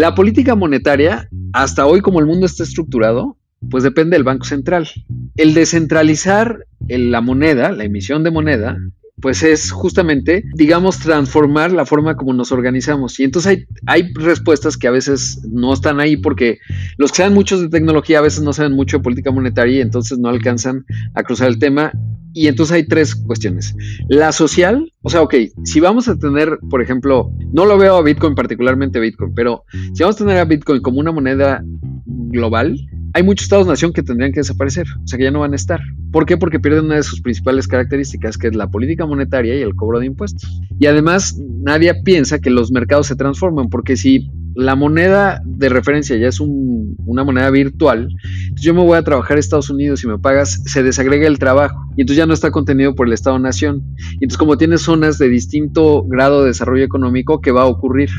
La política monetaria, hasta hoy como el mundo está estructurado, pues depende del Banco Central. El descentralizar la moneda, la emisión de moneda, pues es justamente, digamos, transformar la forma como nos organizamos. Y entonces hay, hay, respuestas que a veces no están ahí porque los que saben muchos de tecnología a veces no saben mucho de política monetaria y entonces no alcanzan a cruzar el tema. Y entonces hay tres cuestiones. La social, o sea, ok, si vamos a tener, por ejemplo, no lo veo a Bitcoin particularmente Bitcoin, pero si vamos a tener a Bitcoin como una moneda global, hay muchos estados-nación que tendrían que desaparecer, o sea que ya no van a estar. ¿Por qué? Porque pierden una de sus principales características, que es la política monetaria y el cobro de impuestos. Y además, nadie piensa que los mercados se transforman, porque si la moneda de referencia ya es una moneda virtual, yo me voy a trabajar a Estados Unidos y me pagas, se desagrega el trabajo y entonces ya no está contenido por el Estado-Nación. Y entonces como tienes zonas de distinto grado de desarrollo económico, ¿qué va a ocurrir?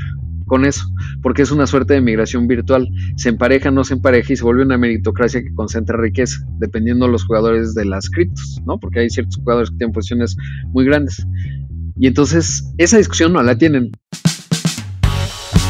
Con eso, porque es una suerte de migración virtual. Se empareja, no se empareja y se vuelve una meritocracia que concentra riqueza, dependiendo de los jugadores de las criptos, ¿no? Porque hay ciertos jugadores que tienen posiciones muy grandes. Y entonces esa discusión no la tienen.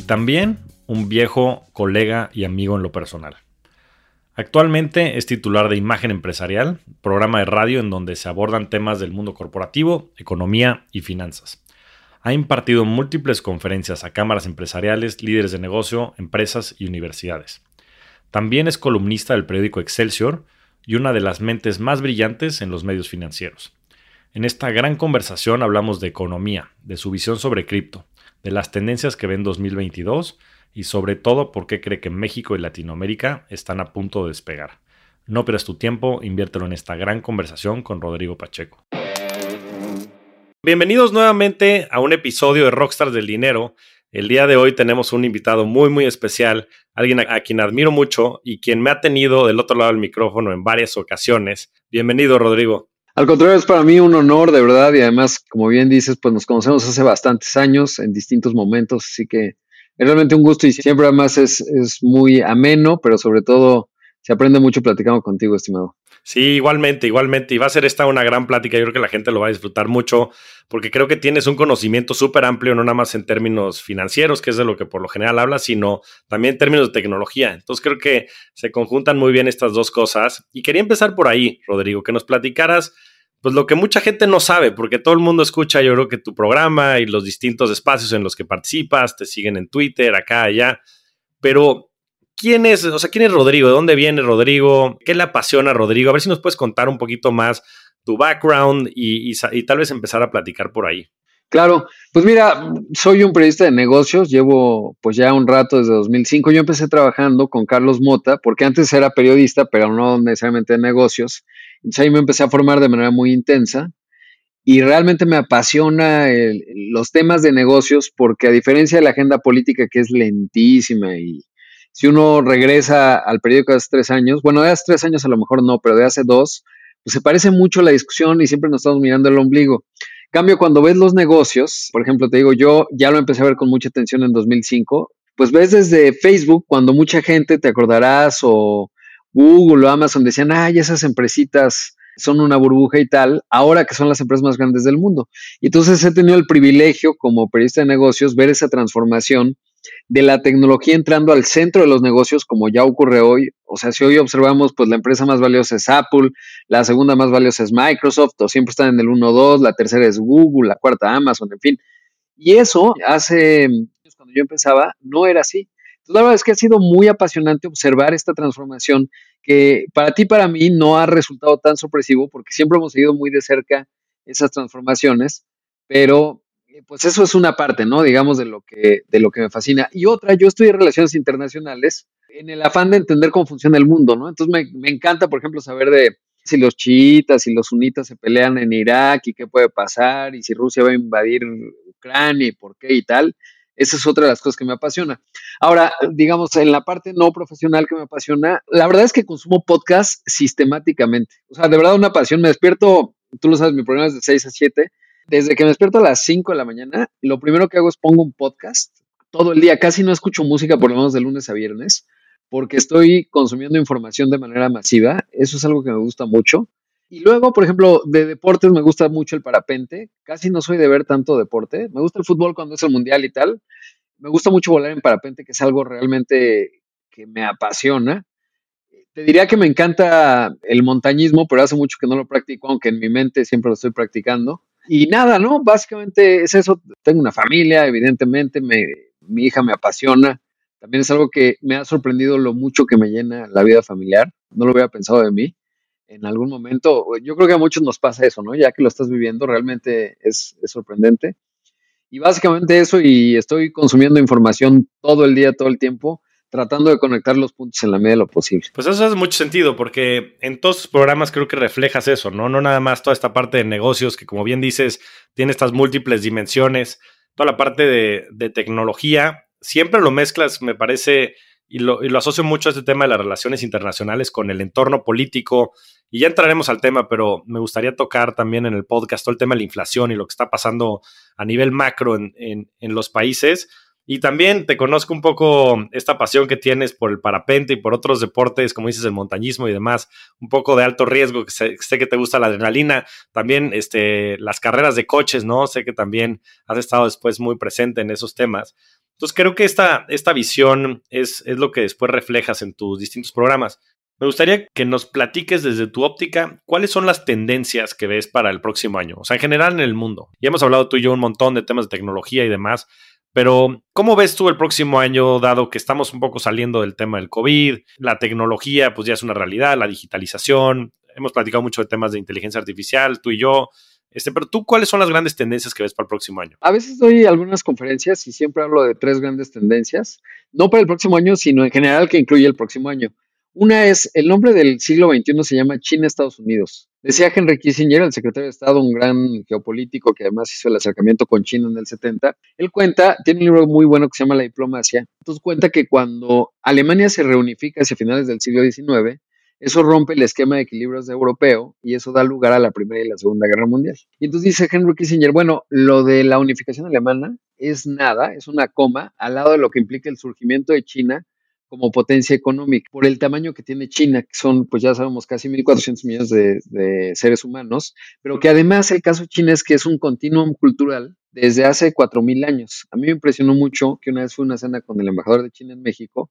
y también un viejo colega y amigo en lo personal. Actualmente es titular de Imagen Empresarial, programa de radio en donde se abordan temas del mundo corporativo, economía y finanzas. Ha impartido múltiples conferencias a cámaras empresariales, líderes de negocio, empresas y universidades. También es columnista del periódico Excelsior y una de las mentes más brillantes en los medios financieros. En esta gran conversación hablamos de economía, de su visión sobre cripto, de las tendencias que ve en 2022 y sobre todo por qué cree que México y Latinoamérica están a punto de despegar. No pierdas tu tiempo, inviértelo en esta gran conversación con Rodrigo Pacheco. Bienvenidos nuevamente a un episodio de Rockstars del Dinero. El día de hoy tenemos un invitado muy muy especial, alguien a, quien admiro mucho y quien me ha tenido del otro lado del micrófono en varias ocasiones. Bienvenido, Rodrigo. Al contrario, es para mí un honor, de verdad, y además, como bien dices, pues nos conocemos hace bastantes años, en distintos momentos, así que es realmente un gusto y siempre además es, es muy ameno, pero sobre todo se aprende mucho platicando contigo, estimado. Sí, igualmente, igualmente. Y va a ser esta una gran plática. Yo creo que la gente lo va a disfrutar mucho porque creo que tienes un conocimiento súper amplio, no nada más en términos financieros, que es de lo que por lo general hablas, sino también en términos de tecnología. Entonces creo que se conjuntan muy bien estas dos cosas. Y quería empezar por ahí, Rodrigo, que nos platicaras pues lo que mucha gente no sabe, porque todo el mundo escucha, yo creo que tu programa y los distintos espacios en los que participas, te siguen en Twitter, acá, allá, pero ¿quién es, o sea, quién es Rodrigo? ¿De dónde viene Rodrigo? ¿Qué le apasiona a Rodrigo? A ver si nos puedes contar un poquito más tu background y, tal vez empezar a platicar por ahí. Claro, pues mira, soy un periodista de negocios, llevo pues ya un rato desde 2005. Yo empecé trabajando con Carlos Mota, porque antes era periodista, pero no necesariamente de negocios. Entonces ahí me empecé a formar de manera muy intensa y realmente me apasiona los temas de negocios porque a diferencia de la agenda política que es lentísima y si uno regresa al periódico de hace tres años, bueno, de hace tres años a lo mejor no, pero de hace dos, pues se parece mucho la discusión y siempre nos estamos mirando el ombligo. Cambio, cuando ves los negocios, por ejemplo, te digo, yo ya lo empecé a ver con mucha atención en 2005, pues ves desde Facebook, cuando mucha gente, te acordarás, o Google o Amazon decían, ay, esas empresitas son una burbuja y tal, ahora que son las empresas más grandes del mundo. Y entonces he tenido el privilegio como periodista de negocios ver esa transformación de la tecnología entrando al centro de los negocios, como ya ocurre hoy. O sea, si hoy observamos, pues la empresa más valiosa es Apple, la segunda más valiosa es Microsoft, o siempre están en el 1 2, la tercera es Google, la cuarta Amazon, en fin. Y eso hace cuando yo empezaba no era así. La verdad es que ha sido muy apasionante observar esta transformación que para ti, para mí, no ha resultado tan sorpresivo porque siempre hemos seguido muy de cerca esas transformaciones, pero eh, pues eso es una parte, ¿no? Digamos, de lo, que, de lo que me fascina. Y otra, yo estudié relaciones internacionales en el afán de entender cómo funciona el mundo, ¿no? Entonces me, me encanta, por ejemplo, saber de si los chiitas y los sunitas se pelean en Irak y qué puede pasar y si Rusia va a invadir Ucrania y por qué y tal. Esa es otra de las cosas que me apasiona. Ahora, digamos, en la parte no profesional que me apasiona, la verdad es que consumo podcast sistemáticamente. O sea, de verdad una pasión. Me despierto, tú lo sabes, mi programa es de 6 a 7. Desde que me despierto a las 5 de la mañana, lo primero que hago es pongo un podcast todo el día. Casi no escucho música, por lo menos de lunes a viernes, porque estoy consumiendo información de manera masiva. Eso es algo que me gusta mucho. Y luego, por ejemplo, de deportes me gusta mucho el parapente. Casi no soy de ver tanto deporte. Me gusta el fútbol cuando es el mundial y tal. Me gusta mucho volar en parapente, que es algo realmente que me apasiona. Te diría que me encanta el montañismo, pero hace mucho que no lo practico, aunque en mi mente siempre lo estoy practicando. Y nada, ¿no? Básicamente es eso. Tengo una familia, evidentemente, mi hija me apasiona. También es algo que me ha sorprendido lo mucho que me llena la vida familiar. No lo había pensado de mí en algún momento. Yo creo que a muchos nos pasa eso, ¿no? Ya que lo estás viviendo, realmente es, sorprendente. Y básicamente eso, y estoy consumiendo información todo el día, todo el tiempo, tratando de conectar los puntos en la medida de lo posible. Pues eso hace mucho sentido, porque en todos tus programas creo que reflejas eso, ¿no? No nada más toda esta parte de negocios que, como bien dices, tiene estas múltiples dimensiones, toda la parte de, tecnología, siempre lo mezclas, me parece, y lo, asocio mucho a este tema de las relaciones internacionales con el entorno político. Y ya entraremos al tema, pero me gustaría tocar también en el podcast todo el tema de la inflación y lo que está pasando a nivel macro en, en, los países. Y también te conozco un poco esta pasión que tienes por el parapente y por otros deportes, como dices, el montañismo y demás, un poco de alto riesgo, que sé, sé, que te gusta la adrenalina, también este, las carreras de coches, ¿no? Sé que también has estado después muy presente en esos temas. Entonces creo que esta, esta visión es, es lo que después reflejas en tus distintos programas. Me gustaría que nos platiques desde tu óptica cuáles son las tendencias que ves para el próximo año, o sea, en general en el mundo. Ya hemos hablado tú y yo un montón de temas de tecnología y demás, pero ¿cómo ves tú el próximo año, dado que estamos un poco saliendo del tema del COVID? La tecnología, pues ya es una realidad, la digitalización. Hemos platicado mucho de temas de inteligencia artificial, tú y yo. Este, pero tú, ¿cuáles son las grandes tendencias que ves para el próximo año? A veces doy algunas conferencias y siempre hablo de tres grandes tendencias, no para el próximo año, sino en general que incluye el próximo año. Una es, el nombre del siglo XXI se llama China-Estados Unidos. Decía Henry Kissinger, el secretario de Estado, un gran geopolítico que además hizo el acercamiento con China en el 70. Él cuenta, tiene un libro muy bueno que se llama La diplomacia. Entonces cuenta que cuando Alemania se reunifica hacia finales del siglo XIX, eso rompe el esquema de equilibrios europeo y eso da lugar a la Primera y la Segunda Guerra Mundial. Y entonces dice Henry Kissinger, bueno, lo de la unificación alemana es nada, es una coma al lado de lo que implica el surgimiento de China como potencia económica, por el tamaño que tiene China, que son, pues ya sabemos, casi 1.400 millones de, seres humanos, pero que además el caso de China es que es un continuum cultural desde hace 4.000 años. A mí me impresionó mucho que una vez fue una cena con el embajador de China en México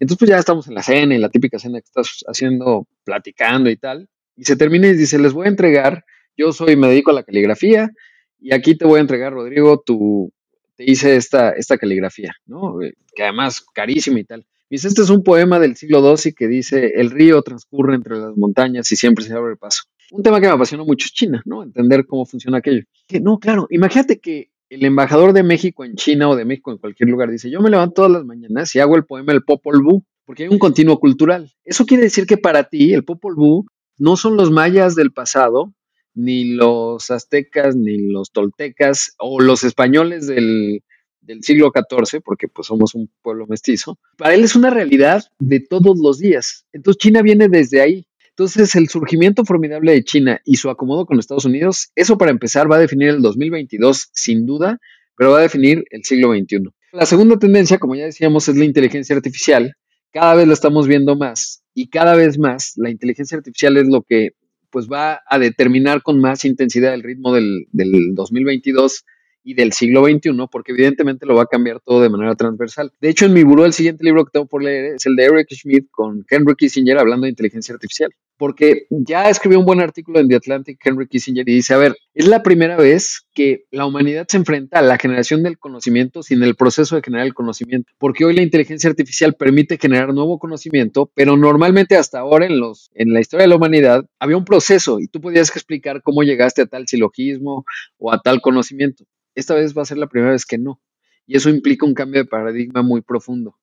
entonces, pues ya estamos en la cena, en la típica cena que estás haciendo, platicando y tal. Y se termina y dice, les voy a entregar, yo soy, me dedico a la caligrafía, y aquí te voy a entregar, Rodrigo, tu, te hice esta, esta caligrafía, ¿no? Eh, que además carísima y tal. dice, este es un poema del siglo XII que dice, el río transcurre entre las montañas y siempre se abre paso. Un tema que me apasionó mucho es China, ¿no? Entender cómo funciona aquello. Que no, claro, imagínate que el embajador de México en China o de México en cualquier lugar dice, yo me levanto todas las mañanas y hago el poema El Popol Vuh, porque hay un continuo cultural. Eso quiere decir que para ti el Popol Vuh no son los mayas del pasado, ni los aztecas, ni los toltecas o los españoles del, del siglo XIV, porque pues somos un pueblo mestizo. Para él es una realidad de todos los días. Entonces China viene desde ahí. Entonces, el surgimiento formidable de China y su acomodo con Estados Unidos, eso para empezar va a definir el 2022 sin duda, pero va a definir el siglo XXI. La segunda tendencia, como ya decíamos, es la inteligencia artificial. Cada vez la estamos viendo más y cada vez más la inteligencia artificial es lo que pues va a determinar con más intensidad el ritmo del, del 2022 y del siglo XXI, porque evidentemente lo va a cambiar todo de manera transversal. De hecho, en mi buró el siguiente libro que tengo por leer es el de Eric Schmidt con Henry Kissinger hablando de inteligencia artificial, porque ya escribió un buen artículo en The Atlantic Henry Kissinger y dice, a ver, es la primera vez que la humanidad se enfrenta a la generación del conocimiento sin el proceso de generar el conocimiento, porque hoy la inteligencia artificial permite generar nuevo conocimiento, pero normalmente hasta ahora en, los, en la historia de la humanidad había un proceso y tú podías explicar cómo llegaste a tal silogismo o a tal conocimiento. Esta vez va a ser la primera vez que no. Y eso implica un cambio de paradigma muy profundo.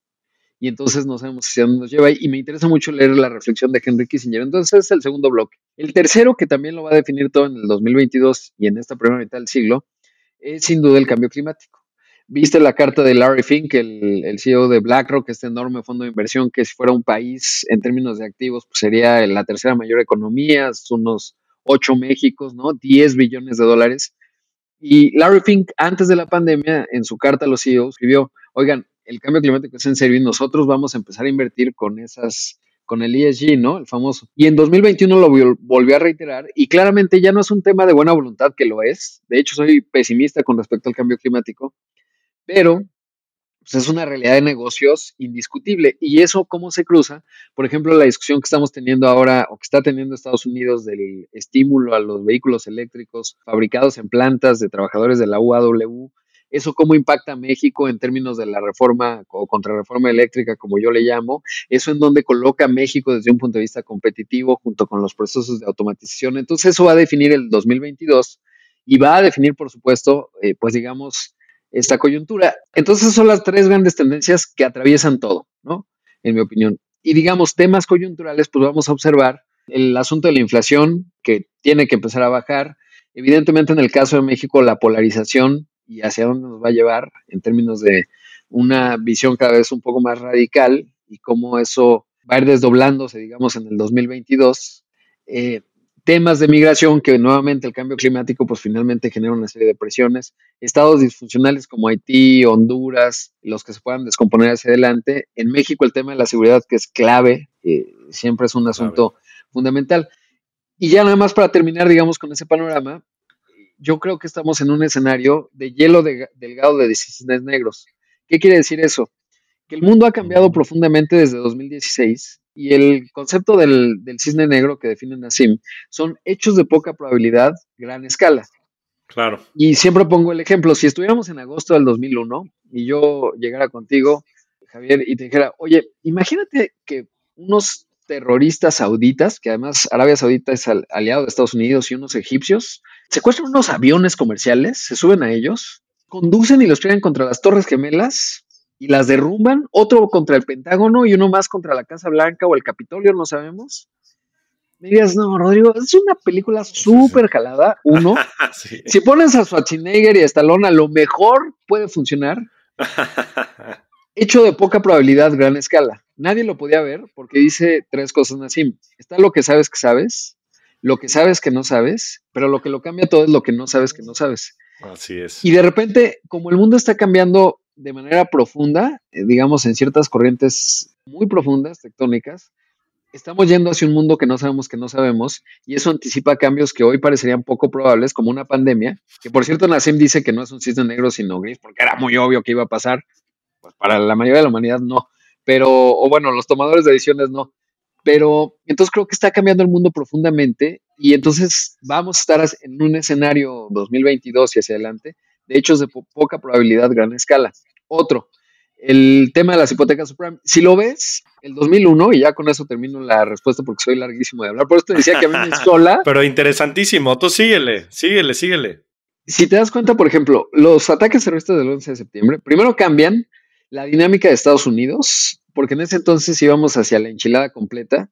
Y entonces no sabemos si dónde nos lleva. Y me interesa mucho leer la reflexión de Henry Kissinger. Entonces es el segundo bloque. El tercero, que también lo va a definir todo en el 2022 y en esta primera mitad del siglo, es sin duda el cambio climático. Viste la carta de Larry Fink, el, el, CEO de BlackRock, este enorme fondo de inversión que si fuera un país en términos de activos, pues sería la tercera mayor economía, unos 8 Méxicos, ¿no? 10 billones de dólares. Y Larry Fink, antes de la pandemia, en su carta a los CEOs, escribió, oigan, el cambio climático es en serio y nosotros vamos a empezar a invertir con esas con el ESG, ¿no? El famoso. Y en 2021 lo volvió a reiterar y claramente ya no es un tema de buena voluntad que lo es. De hecho, soy pesimista con respecto al cambio climático, pero pues es una realidad de negocios indiscutible. ¿Y eso cómo se cruza? Por ejemplo, la discusión que estamos teniendo ahora o que está teniendo Estados Unidos del estímulo a los vehículos eléctricos fabricados en plantas de trabajadores de la UAW. ¿Eso cómo impacta a México en términos de la reforma o contrarreforma eléctrica, como yo le llamo? ¿Eso en donde coloca a México desde un punto de vista competitivo junto con los procesos de automatización? Entonces eso va a definir el 2022 y va a definir, por supuesto, eh, pues digamos, esta coyuntura. Entonces son las tres grandes tendencias que atraviesan todo, ¿no? En mi opinión. Y digamos, temas coyunturales, pues vamos a observar el asunto de la inflación, que tiene que empezar a bajar. Evidentemente, en el caso de México, la polarización y hacia dónde nos va a llevar en términos de una visión cada vez un poco más radical y cómo eso va a ir desdoblándose, digamos, en el 2022. Eh, temas de migración que nuevamente el cambio climático pues finalmente genera una serie de presiones, estados disfuncionales como Haití, Honduras, los que se puedan descomponer hacia adelante. En México el tema de la seguridad que es clave, eh, siempre es un asunto fundamental. Y ya nada más para terminar, digamos, con ese panorama, yo creo que estamos en un escenario de hielo delgado de decisiones negros. ¿Qué quiere decir eso? Que el mundo ha cambiado profundamente desde 2016 y el concepto del, cisne negro que define Nassim son hechos de poca probabilidad, gran escala. Claro. Y siempre pongo el ejemplo, si estuviéramos en agosto del 2001 y yo llegara contigo, Javier, y te dijera, oye, imagínate que unos terroristas sauditas, que además Arabia Saudita es aliado de Estados Unidos y unos egipcios, secuestran unos aviones comerciales, se suben a ellos, conducen y los traen contra las Torres Gemelas y las derrumban, otro contra el Pentágono y uno más contra la Casa Blanca o el Capitolio, no sabemos. Me dirías, no, Rodrigo, es una película súper jalada, uno. Si pones a Schwarzenegger y a Stallone, a lo mejor puede funcionar. Hecho de poca probabilidad, gran escala. Nadie lo podía ver porque dice tres cosas así. Está lo que sabes que sabes, lo que sabes que no sabes, pero lo que lo cambia todo es lo que no sabes que no sabes. Así es. Y de repente, como el mundo está cambiando de manera profunda, eh, digamos en ciertas corrientes muy profundas, tectónicas, estamos yendo hacia un mundo que no sabemos que no sabemos y eso anticipa cambios que hoy parecerían poco probables, como una pandemia, que por cierto Nassim dice que no es un cisne negro sino gris, porque era muy obvio que iba a pasar, pues para la mayoría de la humanidad no, pero, o bueno, los tomadores de decisiones no, pero entonces creo que está cambiando el mundo profundamente y entonces vamos a estar en un escenario 2022 y hacia adelante de hechos de poca probabilidad, gran escala. Otro, el tema de las hipotecas subprime. Si lo ves, el 2001, y ya con eso termino la respuesta porque soy larguísimo de hablar, por esto decía que a mí me sola. Pero interesantísimo, tú síguele, síguele, síguele. Si te das cuenta, por ejemplo, los ataques terroristas del 11 de septiembre, primero cambian la dinámica de Estados Unidos, porque en ese entonces íbamos hacia la enchilada completa,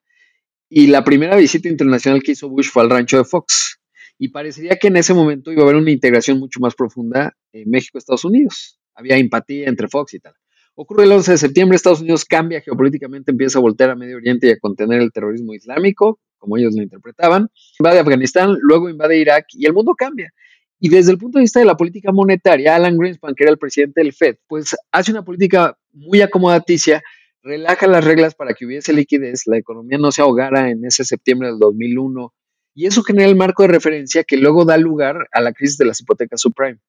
y la primera visita internacional que hizo Bush fue al rancho de Fox y parecería que en ese momento iba a haber una integración mucho más profunda en México-Estados Unidos. Había empatía entre Fox y tal. Ocurre el 11 de septiembre, Estados Unidos cambia geopolíticamente, empieza a voltear a Medio Oriente y a contener el terrorismo islámico, como ellos lo interpretaban. Invade Afganistán, luego invade Irak y el mundo cambia. Y desde el punto de vista de la política monetaria, Alan Greenspan, que era el presidente del Fed, pues hace una política muy acomodaticia, relaja las reglas para que hubiese liquidez, la economía no se ahogara en ese septiembre del 2001 y eso genera el marco de referencia que luego da lugar a la crisis de las hipotecas subprime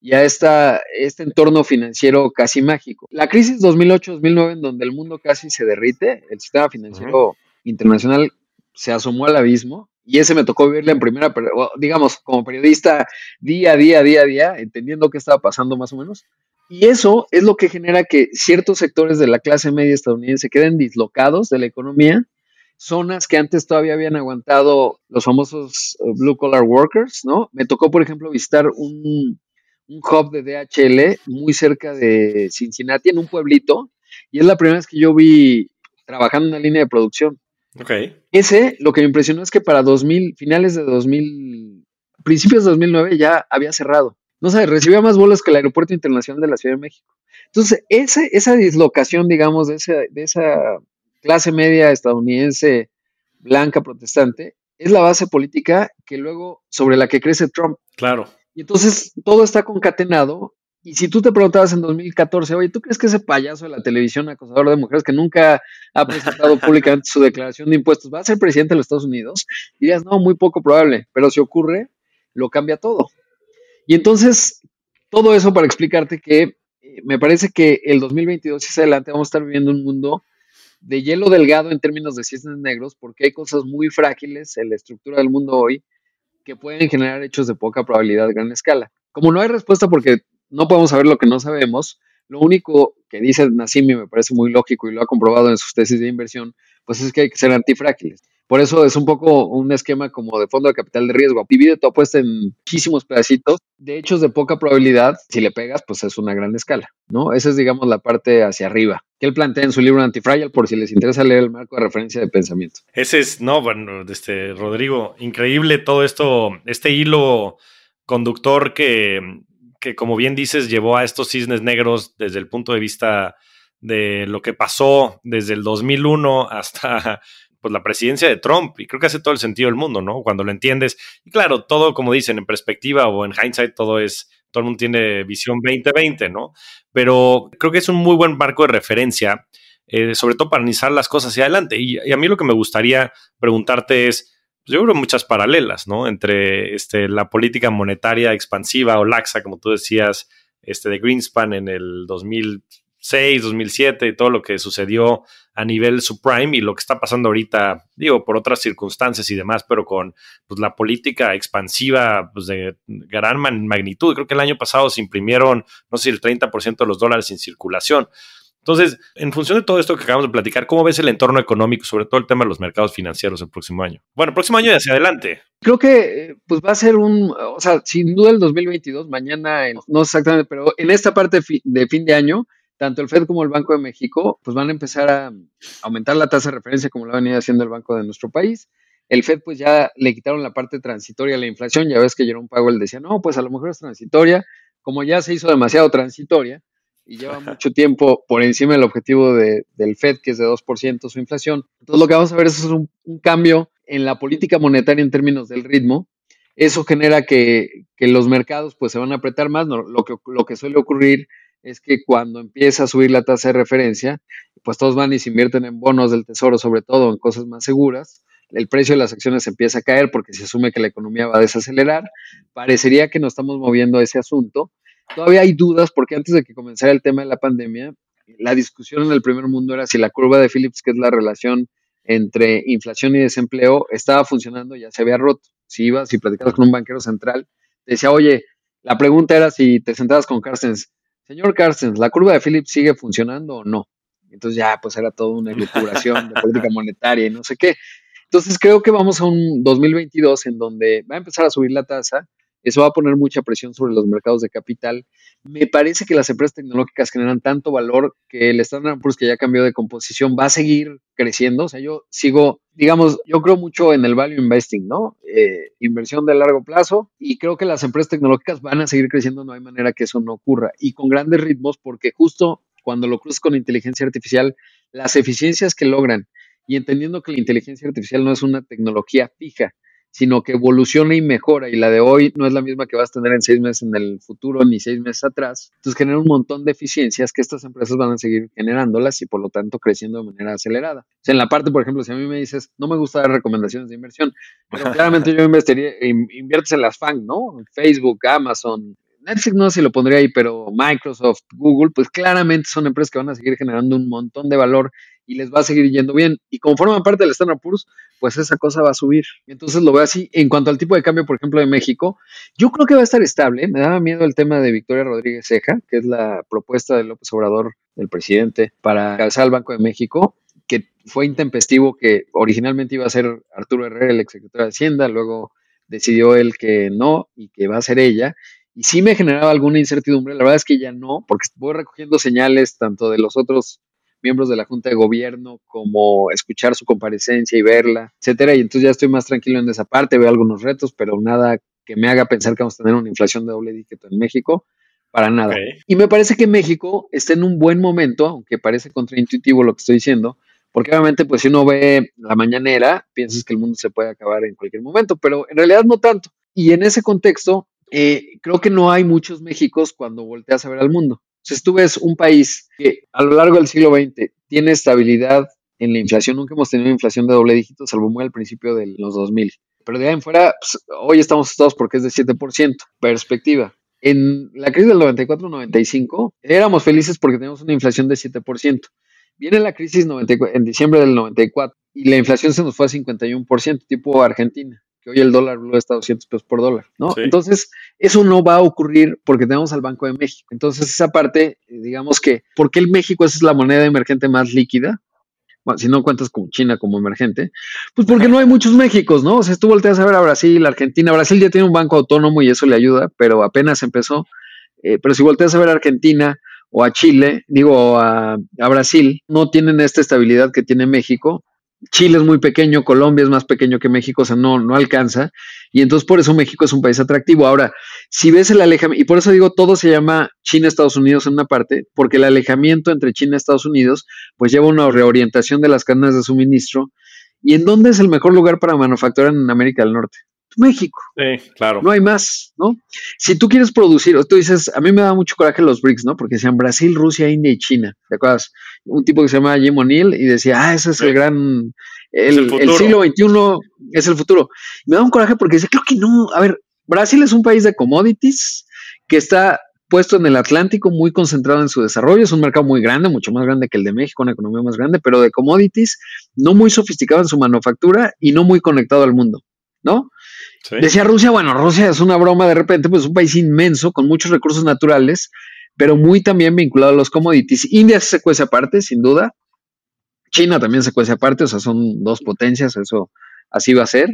y a esta, este entorno financiero casi mágico. La crisis 2008-2009, en donde el mundo casi se derrite, el sistema financiero internacional se asomó al abismo y ese me tocó vivirle en primera, digamos, como periodista día a día, día a día, entendiendo qué estaba pasando más o menos. Y eso es lo que genera que ciertos sectores de la clase media estadounidense queden dislocados de la economía zonas que antes todavía habían aguantado los famosos eh, blue collar workers, ¿no? Me tocó, por ejemplo, visitar un, hub de DHL muy cerca de Cincinnati, en un pueblito, y es la primera vez que yo vi trabajando en una línea de producción. Ok. Ese, lo que me impresionó es que para 2000, finales de 2000, principios de 2009 ya había cerrado. No sé, recibía más vuelos que el Aeropuerto Internacional de la Ciudad de México. Entonces, ese, esa dislocación, digamos, de esa, de esa clase media estadounidense blanca protestante, es la base política que luego sobre la que crece Trump. Claro. Y entonces todo está concatenado. Y si tú te preguntabas en 2014, oye, ¿tú crees que ese payaso de la televisión acosador de mujeres que nunca ha presentado públicamente su declaración de impuestos va a ser presidente de los Estados Unidos? Dirías, no, muy poco probable, pero si ocurre, lo cambia todo. Y entonces, todo eso para explicarte que eh, me parece que el 2022 y hacia adelante vamos a estar viviendo un mundo de hielo delgado en términos de cisnes negros, porque hay cosas muy frágiles en la estructura del mundo hoy que pueden generar hechos de poca probabilidad a gran escala. Como no hay respuesta porque no podemos saber lo que no sabemos, lo único que dice Nassimi me parece muy lógico y lo ha comprobado en sus tesis de inversión, pues es que hay que ser antifrágiles. Por eso es un poco un esquema como de fondo de capital de riesgo. Divide tu apuesta en muchísimos pedacitos de hechos de poca probabilidad. Si le pegas, pues es una gran escala, ¿no? Esa es, digamos, la parte hacia arriba que él plantea en su libro Antifragile, por si les interesa leer el marco de referencia de pensamiento. Ese es, no, bueno, este, Rodrigo, increíble todo esto, este hilo conductor que, que, como bien dices, llevó a estos cisnes negros desde el punto de vista de lo que pasó desde el 2001 hasta pues la presidencia de Trump y creo que hace todo el sentido del mundo, ¿no? Cuando lo entiendes. Y claro, todo como dicen en perspectiva o en hindsight, todo es, todo el mundo tiene visión 2020, ¿no? Pero creo que es un muy buen marco de referencia, eh, sobre todo para analizar las cosas hacia adelante. Y, a mí lo que me gustaría preguntarte es, pues yo creo muchas paralelas, ¿no? Entre este, la política monetaria expansiva o laxa, como tú decías, este, de Greenspan en el 2000 2006, 2007 y todo lo que sucedió a nivel subprime y lo que está pasando ahorita, digo, por otras circunstancias y demás, pero con pues, la política expansiva pues, de gran magnitud. Creo que el año pasado se imprimieron, no sé el 30% de los dólares en circulación. Entonces, en función de todo esto que acabamos de platicar, ¿cómo ves el entorno económico, sobre todo el tema de los mercados financieros el próximo año? Bueno, próximo año y hacia adelante. Creo que pues va a ser un, o sea, sin duda el 2022, mañana, no exactamente, pero en esta parte de fin de año, tanto el Fed como el Banco de México pues van a empezar a aumentar la tasa de referencia como lo ha venido haciendo el Banco de nuestro país. El Fed pues ya le quitaron la parte transitoria a la inflación, ya ves que Jerome Powell decía, no, pues a lo mejor es transitoria, como ya se hizo demasiado transitoria y lleva mucho tiempo por encima del objetivo de, del Fed, que es de 2% su inflación. Entonces lo que vamos a ver es un, cambio en la política monetaria en términos del ritmo. Eso genera que, que los mercados pues se van a apretar más, lo, que, lo que suele ocurrir es que cuando empieza a subir la tasa de referencia, pues todos van y se invierten en bonos del tesoro, sobre todo en cosas más seguras, el precio de las acciones empieza a caer porque se asume que la economía va a desacelerar. Parecería que nos estamos moviendo a ese asunto. Todavía hay dudas porque antes de que comenzara el tema de la pandemia, la discusión en el primer mundo era si la curva de Phillips, que es la relación entre inflación y desempleo, estaba funcionando, ya se había roto. Si ibas y platicabas con un banquero central, decía, oye, la pregunta era si te sentabas con Carstens, señor Carstens, ¿la curva de Phillips sigue funcionando o no? Entonces ya, pues era toda una elucubración de política monetaria y no sé qué. Entonces creo que vamos a un 2022 en donde va a empezar a subir la tasa, eso va a poner mucha presión sobre los mercados de capital. Me parece que las empresas tecnológicas generan tanto valor que el Standard Poor's que ya cambió de composición va a seguir creciendo. O sea, yo sigo, digamos, yo creo mucho en el value investing, ¿no? Eh, inversión de largo plazo y creo que las empresas tecnológicas van a seguir creciendo, no hay manera que eso no ocurra y con grandes ritmos porque justo cuando lo cruzas con inteligencia artificial, las eficiencias que logran y entendiendo que la inteligencia artificial no es una tecnología fija, sino que evoluciona y mejora y la de hoy no es la misma que vas a tener en seis meses en el futuro ni seis meses atrás. Entonces genera un montón de eficiencias que estas empresas van a seguir generándolas y por lo tanto creciendo de manera acelerada. O sea, en la parte, por ejemplo, si a mí me dices, no me gusta dar recomendaciones de inversión, pero claramente yo investiría, inviertes en las FANG, ¿no? Facebook, Amazon, Netflix no si lo pondría ahí, pero Microsoft, Google, pues claramente son empresas que van a seguir generando un montón de valor y les va a seguir yendo bien. Y como forman parte del Standard Poor's, pues esa cosa va a subir. Entonces lo veo así. En cuanto al tipo de cambio, por ejemplo, de México, yo creo que va a estar estable. Me daba miedo el tema de Victoria Rodríguez Ceja, que es la propuesta de López Obrador, del presidente, para calzar al Banco de México, que fue intempestivo, que originalmente iba a ser Arturo Herrera, el exsecretario de Hacienda, luego decidió él que no y que va a ser ella. Y sí me generaba alguna incertidumbre, la verdad es que ya no, porque voy recogiendo señales tanto de los otros miembros de la Junta de Gobierno, como escuchar su comparecencia y verla, etcétera. Y entonces ya estoy más tranquilo en esa parte, veo algunos retos, pero nada que me haga pensar que vamos a tener una inflación de doble dígito en México, para nada. Y me parece que México está en un buen momento, aunque parece contraintuitivo lo que estoy diciendo, porque obviamente pues si uno ve la mañanera, piensas que el mundo se puede acabar en cualquier momento, pero en realidad no tanto. Y en ese contexto, eh, creo que no hay muchos Méxicos cuando volteas a ver al mundo. Si tú ves un país que a lo largo del siglo XX tiene estabilidad en la inflación, nunca hemos tenido inflación de doble dígito, salvo muy al principio de los 2000. Pero de ahí en fuera, pues, hoy estamos asustados porque es de 7%. Perspectiva. En la crisis del 94-95 éramos felices porque teníamos una inflación de 7%. Viene la crisis en diciembre del 94 y la inflación se nos fue a 51%, tipo Argentina que hoy el dólar blue está a 200 pesos por dólar, ¿no? Entonces, eso no va a ocurrir porque tenemos al Banco de México. Entonces, esa parte, eh, digamos que, ¿por qué el México es la moneda emergente más líquida? Bueno, si no cuentas con China como emergente, pues porque no hay muchos Méxicos, ¿no? O sea, tú volteas a ver a Brasil, Argentina, Brasil ya tiene un banco autónomo y eso le ayuda, pero apenas empezó. Eh, pero si volteas a ver a Argentina o a Chile, digo a, a Brasil, no tienen esta estabilidad que tiene México Chile es muy pequeño, Colombia es más pequeño que México, o sea, no, no alcanza. Y entonces por eso México es un país atractivo. Ahora, si ves el alejamiento, y por eso digo, todo se llama China-Estados Unidos en una parte, porque el alejamiento entre China y Estados Unidos, pues lleva una reorientación de las cadenas de suministro. ¿Y en dónde es el mejor lugar para manufacturar en América del Norte? México. Sí, claro. No hay más, ¿no? Si tú quieres producir, tú dices, a mí me da mucho coraje los BRICS, ¿no? Porque decían Brasil, Rusia, India y China. ¿Te acuerdas? Un tipo que se llama Jim O'Neill y decía, ah, ese es el gran, el, el, siglo XXI es el futuro. me da un coraje porque dice, creo que no. A ver, Brasil es un país de commodities que está puesto en el Atlántico, muy concentrado en su desarrollo. Es un mercado muy grande, mucho más grande que el de México, una economía más grande, pero de commodities, no muy sofisticado en su manufactura y no muy conectado al mundo, ¿no? Decía Rusia, bueno, Rusia es una broma de repente, pues es un país inmenso con muchos recursos naturales, pero muy también vinculado a los commodities. India se cuece aparte, sin duda. China también se cuece aparte, o sea, son dos potencias, eso así va a ser.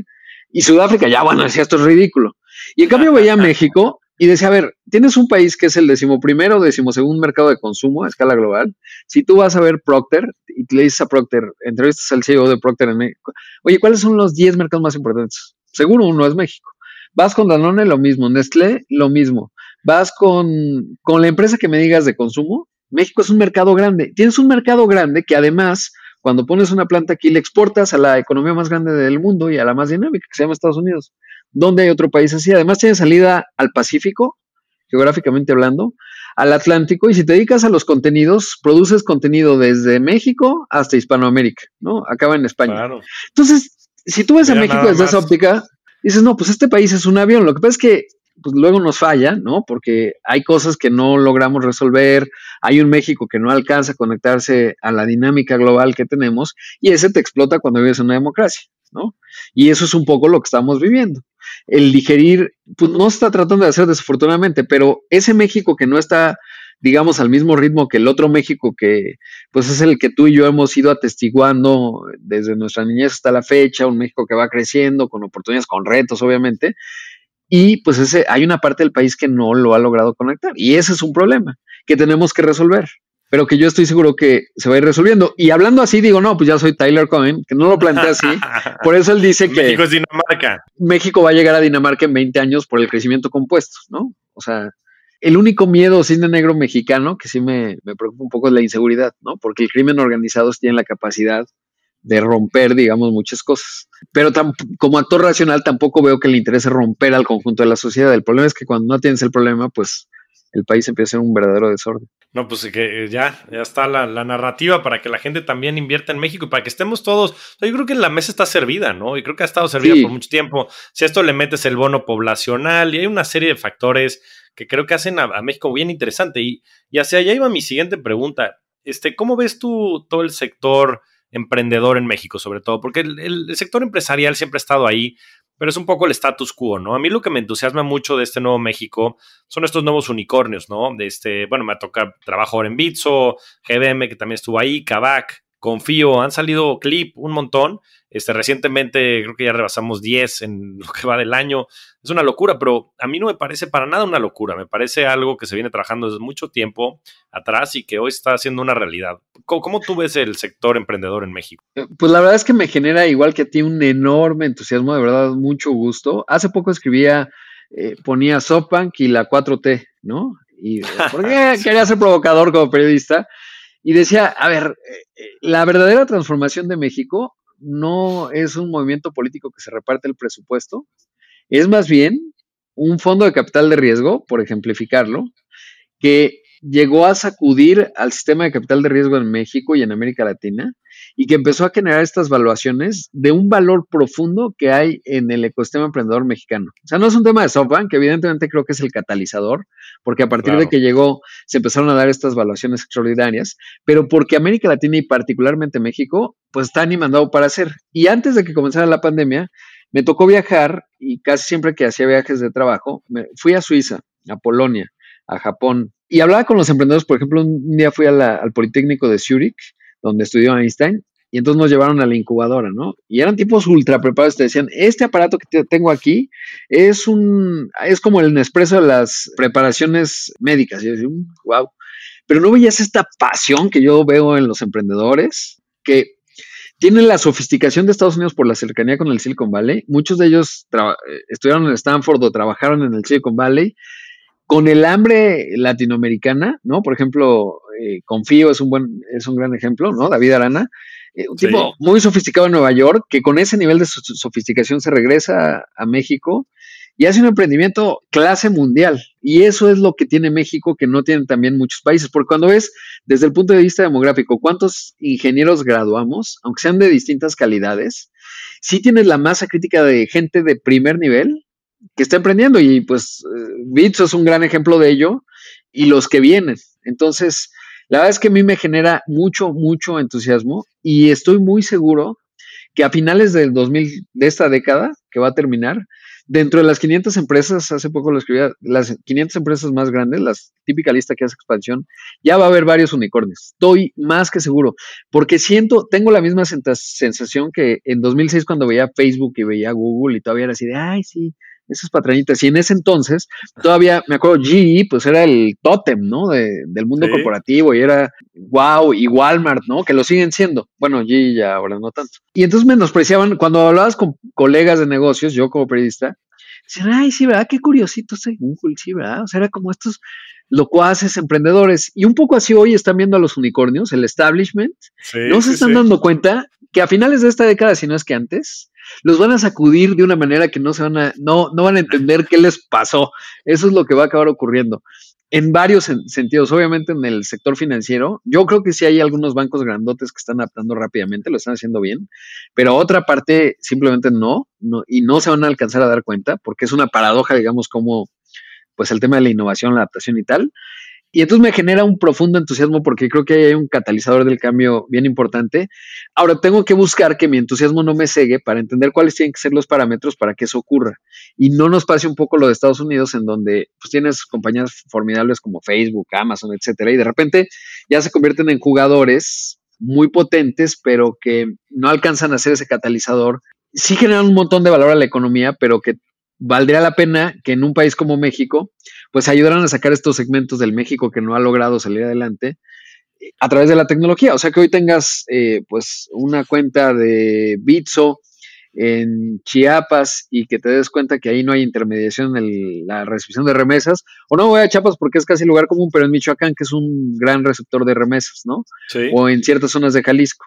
Y Sudáfrica, ya bueno, decía, esto es ridículo. Y en cambio veía México y decía, a ver, tienes un país que es el decimoprimero o decimosegundo mercado de consumo a escala global. Si tú vas a ver Procter y le dices a Procter, entrevistas al CEO de Procter en México, oye, ¿cuáles son los 10 mercados más importantes? Seguro uno es México. Vas con Danone, lo mismo. Nestlé, lo mismo. Vas con, con la empresa que me digas de consumo. México es un mercado grande. Tienes un mercado grande que además, cuando pones una planta aquí, le exportas a la economía más grande del mundo y a la más dinámica, que se llama Estados Unidos. ¿Dónde hay otro país así? Además, tiene salida al Pacífico, geográficamente hablando, al Atlántico, y si te dedicas a los contenidos, produces contenido desde México hasta Hispanoamérica, ¿no? Acaba en España. Claro. Entonces, si tú ves a México desde esa óptica, dices, no, pues este país es un avión. Lo que pasa es que pues luego nos falla, ¿no? Porque hay cosas que no logramos resolver, hay un México que no alcanza a conectarse a la dinámica global que tenemos y ese te explota cuando vives en una democracia, ¿no? Y eso es un poco lo que estamos viviendo. El digerir, pues no se está tratando de hacer desafortunadamente, pero ese México que no está digamos, al mismo ritmo que el otro México que, pues es el que tú y yo hemos ido atestiguando desde nuestra niñez hasta la fecha, un México que va creciendo, con oportunidades, con retos, obviamente, y pues ese, hay una parte del país que no lo ha logrado conectar, y ese es un problema que tenemos que resolver pero que yo estoy seguro que se va a ir resolviendo. Y hablando así, digo, no, pues ya soy Tyler Cohen, que no lo plantea así. Por eso él dice que México es Dinamarca. México va a llegar a Dinamarca en 20 años por el crecimiento compuesto, ¿no? O sea, el único miedo cine negro mexicano que sí me, preocupa un poco es la inseguridad, ¿no? Porque el crimen organizado tiene la capacidad de romper, digamos, muchas cosas. Pero como actor racional tampoco veo que le interese romper al conjunto de la sociedad. El problema es que cuando no tienes el problema, pues el país empieza a ser un verdadero desorden. No, pues que ya, ya está la, narrativa para que la gente también invierta en México y para que estemos todos. Yo creo que la mesa está servida, ¿no? Y creo que ha estado servida por mucho tiempo. Si a esto le metes el bono poblacional y hay una serie de factores que creo que hacen a, México bien interesante. Y, y, hacia allá iba mi siguiente pregunta. Este, ¿Cómo ves tú todo el sector emprendedor en México, sobre todo? Porque el, sector empresarial siempre ha estado ahí, pero es un poco el status quo, ¿no? A mí lo que me entusiasma mucho de este nuevo México son estos nuevos unicornios, ¿no? De este, bueno, me toca trabajo ahora en Bitso, GBM, que también estuvo ahí, Kavak, Confío, han salido Clip, un montón. Este, recientemente creo que ya rebasamos 10 en lo que va del año. Es una locura, pero a mí no me parece para nada una locura. Me parece algo que se viene trabajando desde mucho tiempo atrás y que hoy está haciendo una realidad. ¿Cómo, tú ves el sector emprendedor en México? Eh, pues la verdad es que me genera igual que a ti un enorme entusiasmo, de verdad, mucho gusto. Hace poco escribía eh, ponía SoftBank y la 4T, ¿no? Y porque quería ser provocador como periodista. Y decía, a ver, eh, la verdadera transformación de México no es un movimiento político que se reparte el presupuesto, es más bien un fondo de capital de riesgo, por ejemplificarlo, que llegó a sacudir al sistema de capital de riesgo en México y en América Latina y que empezó a generar estas valuaciones de un valor profundo que hay en el ecosistema emprendedor mexicano. O sea, no es un tema de SoftBank, que evidentemente creo que es el catalizador, porque a partir de que llegó se empezaron a dar estas valuaciones extraordinarias, pero porque América Latina y particularmente México, pues está animando para hacer. Y antes de que comenzara la pandemia, me tocó viajar y casi siempre que hacía viajes de trabajo, me fui a Suiza, a Polonia, a Japón, y hablaba con los emprendedores, por ejemplo, un día fui al Politécnico de Zurich, donde estudió Einstein, y entonces nos llevaron a la incubadora, ¿no? Y eran tipos ultra preparados, te decían, este aparato que tengo aquí es un, es como el Nespresso de las preparaciones médicas. Y yo decía, wow. Pero no veías esta pasión que yo veo en los emprendedores, que tienen la sofisticación de Estados Unidos por la cercanía con el Silicon Valley. Muchos de ellos estudiaron en Stanford o trabajaron en el Silicon Valley con el hambre latinoamericana, ¿no? Por ejemplo, eh, Confío es un buen, es un gran ejemplo, ¿no? David Arana, eh, un tipo muy sofisticado en Nueva York, que con ese nivel de sofisticación se regresa a, México y hace un emprendimiento clase mundial. Y eso es lo que tiene México, que no tienen también muchos países. Porque cuando ves desde el punto de vista demográfico cuántos ingenieros graduamos, aunque sean de distintas calidades, sí tienes la masa crítica de gente de primer nivel que está emprendiendo y pues eh, Bits es un gran ejemplo de ello y los que vienen. Entonces, la verdad es que a mí me genera mucho, mucho entusiasmo y estoy muy seguro que a finales del 2000, de esta década que va a terminar, dentro de las 500 empresas, hace poco lo escribía, las 500 empresas más grandes, la típica lista que hace expansión, ya va a haber varios unicornios. Estoy más que seguro, porque siento, tengo la misma sensación que en 2006 cuando veía Facebook y veía Google y todavía era así de, ay, sí, esas patrañitas. Y en ese entonces, todavía me acuerdo, GE, pues era el tótem, ¿no? del mundo corporativo y era wow, y Walmart, ¿no? Que lo siguen siendo. Bueno, GE ya ahora no tanto. Y entonces menospreciaban, cuando hablabas con colegas de negocios, yo como periodista, decían, ay, sí, ¿verdad? Qué curiosito ese Google, sí, ¿verdad? O sea, era como estos locuaces emprendedores. Y un poco así hoy están viendo a los unicornios, el establishment. no se están dando cuenta que a finales de esta década, si no es que antes, los van a sacudir de una manera que no se van a, no, no van a entender qué les pasó. Eso es lo que va a acabar ocurriendo. En varios sentidos, obviamente en el sector financiero, yo creo que sí hay algunos bancos grandotes que están adaptando rápidamente, lo están haciendo bien, pero otra parte simplemente no, no, y no se van a alcanzar a dar cuenta, porque es una paradoja, digamos, como pues el tema de la innovación, la adaptación y tal. Y entonces me genera un profundo entusiasmo porque creo que hay un catalizador del cambio bien importante. Ahora tengo que buscar que mi entusiasmo no me cegue para entender cuáles tienen que ser los parámetros para que eso ocurra. Y no nos pase un poco lo de Estados Unidos, en donde pues, tienes compañías formidables como Facebook, Amazon, etcétera, y de repente ya se convierten en jugadores muy potentes, pero que no alcanzan a ser ese catalizador. Sí generan un montón de valor a la economía, pero que valdría la pena que en un país como México, pues ayudaran a sacar estos segmentos del México que no ha logrado salir adelante eh, a través de la tecnología. O sea, que hoy tengas eh, pues una cuenta de Bitso en Chiapas y que te des cuenta que ahí no hay intermediación en la recepción de remesas, o no voy a Chiapas porque es casi lugar común, pero en Michoacán, que es un gran receptor de remesas, ¿no? Sí. O en ciertas zonas de Jalisco.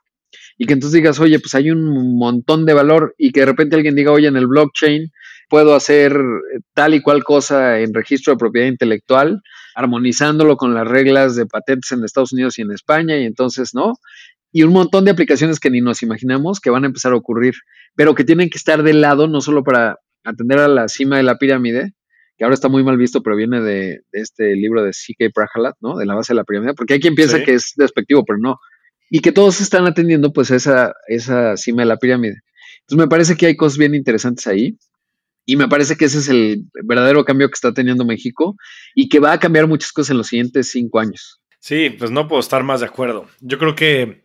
Y que entonces digas, oye, pues hay un montón de valor y que de repente alguien diga, oye, en el blockchain puedo hacer eh, tal y cual cosa en registro de propiedad intelectual, armonizándolo con las reglas de patentes en Estados Unidos y en España, y entonces, ¿no? Y un montón de aplicaciones que ni nos imaginamos que van a empezar a ocurrir, pero que tienen que estar del lado, no solo para atender a la cima de la pirámide, que ahora está muy mal visto, pero viene de, este libro de C.K. Prahalat, ¿no? De la base de la pirámide, porque hay quien piensa que es despectivo, pero no. Y que todos están atendiendo, pues, esa, esa cima de la pirámide. Entonces, me parece que hay cosas bien interesantes ahí. Y me parece que ese es el verdadero cambio que está teniendo México y que va a cambiar muchas cosas en los siguientes cinco años. Sí, pues no puedo estar más de acuerdo. Yo creo que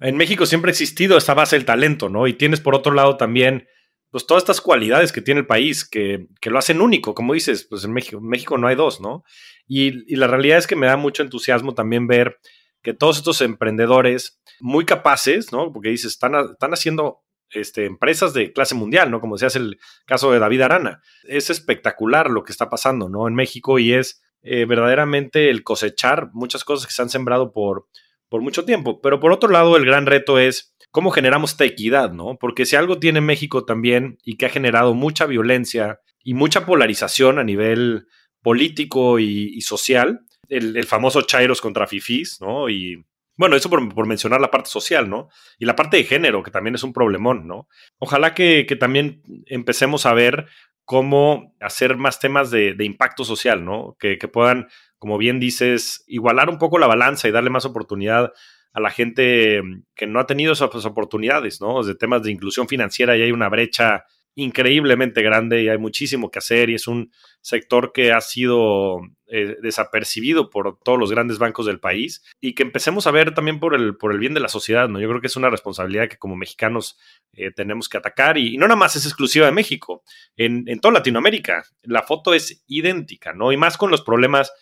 en México siempre ha existido esta base del talento, ¿no? Y tienes por otro lado también pues todas estas cualidades que tiene el país que, lo hacen único, como dices, pues en México, en México no hay dos, ¿no? Y, y, la realidad es que me da mucho entusiasmo también ver que todos estos emprendedores muy capaces, ¿no? Porque dices, están, están haciendo este, empresas de clase mundial, ¿no? Como decías el caso de David Arana. Es espectacular lo que está pasando, ¿no? En México y es eh, verdaderamente el cosechar muchas cosas que se han sembrado por, por mucho tiempo. Pero por otro lado, el gran reto es cómo generamos esta equidad, ¿no? Porque si algo tiene México también y que ha generado mucha violencia y mucha polarización a nivel político y, social, el, famoso Chairos contra Fifís, ¿no? Y bueno, eso por, mencionar la parte social, ¿no? Y la parte de género, que también es un problemón, ¿no? Ojalá que, también empecemos a ver cómo hacer más temas de, impacto social, ¿no? Que, puedan, como bien dices, igualar un poco la balanza y darle más oportunidad a la gente que no ha tenido esas oportunidades, ¿no? De temas de inclusión financiera y hay una brecha increíblemente grande y hay muchísimo que hacer y es un sector que ha sido eh, desapercibido por todos los grandes bancos del país y que empecemos a ver también por el, por el bien de la sociedad, ¿no? Yo creo que es una responsabilidad que como mexicanos eh, tenemos que atacar y, no nada más es exclusiva de México, en, en toda Latinoamérica la foto es idéntica, ¿no? Y más con los problemas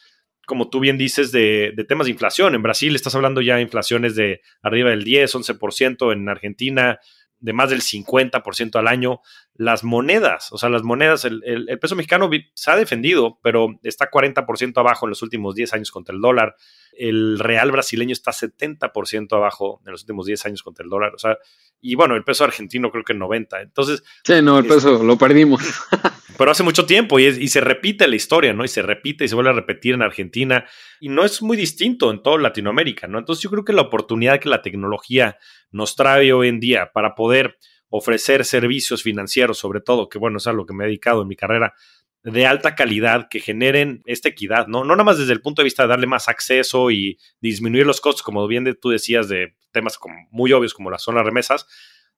como tú bien dices, de, de, temas de inflación. En Brasil estás hablando ya de inflaciones de arriba del 10, 11%, en Argentina de más del 50% al año. Las monedas, o sea, las monedas, el, peso mexicano se ha defendido, pero está 40% abajo en los últimos 10 años contra el dólar. El real brasileño está 70% abajo en los últimos 10 años contra el dólar. O sea, y bueno, el peso argentino creo que 90. Entonces. Sí, no, el peso lo perdimos. pero hace mucho tiempo y, y, se repite la historia, ¿no? Y se repite y se vuelve a repetir en Argentina y no es muy distinto en toda Latinoamérica, ¿no? Entonces yo creo que la oportunidad que la tecnología nos trae hoy en día para poder ofrecer servicios financieros, sobre todo, que bueno, es a lo que me he dedicado en mi carrera, de alta calidad que generen esta equidad, ¿no? No nada más desde el punto de vista de darle más acceso y disminuir los costos, como bien tú decías, de temas como muy obvios como las son las remesas,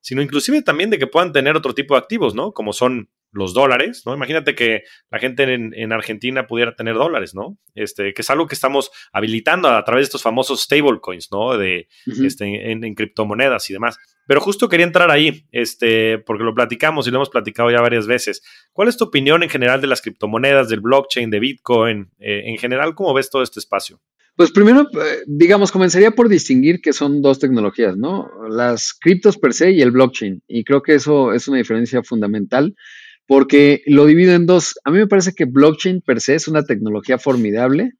sino inclusive también de que puedan tener otro tipo de activos, ¿no? Como son los dólares, ¿no? Imagínate que la gente en, Argentina pudiera tener dólares, ¿no? Este, que es algo que estamos habilitando a través de estos famosos stablecoins, ¿no? De, este, en, criptomonedas y demás. Pero justo quería entrar ahí, este, porque lo platicamos y lo hemos platicado ya varias veces. ¿Cuál es tu opinión en general de las criptomonedas, del blockchain, de Bitcoin? Eh, en general, ¿cómo ves todo este espacio? Pues primero, eh, digamos, comenzaría por distinguir que son dos tecnologías, ¿no? Las criptos per se y el blockchain. Y creo que eso es una diferencia fundamental porque lo divido en dos. A mí me parece que blockchain per se es una tecnología formidable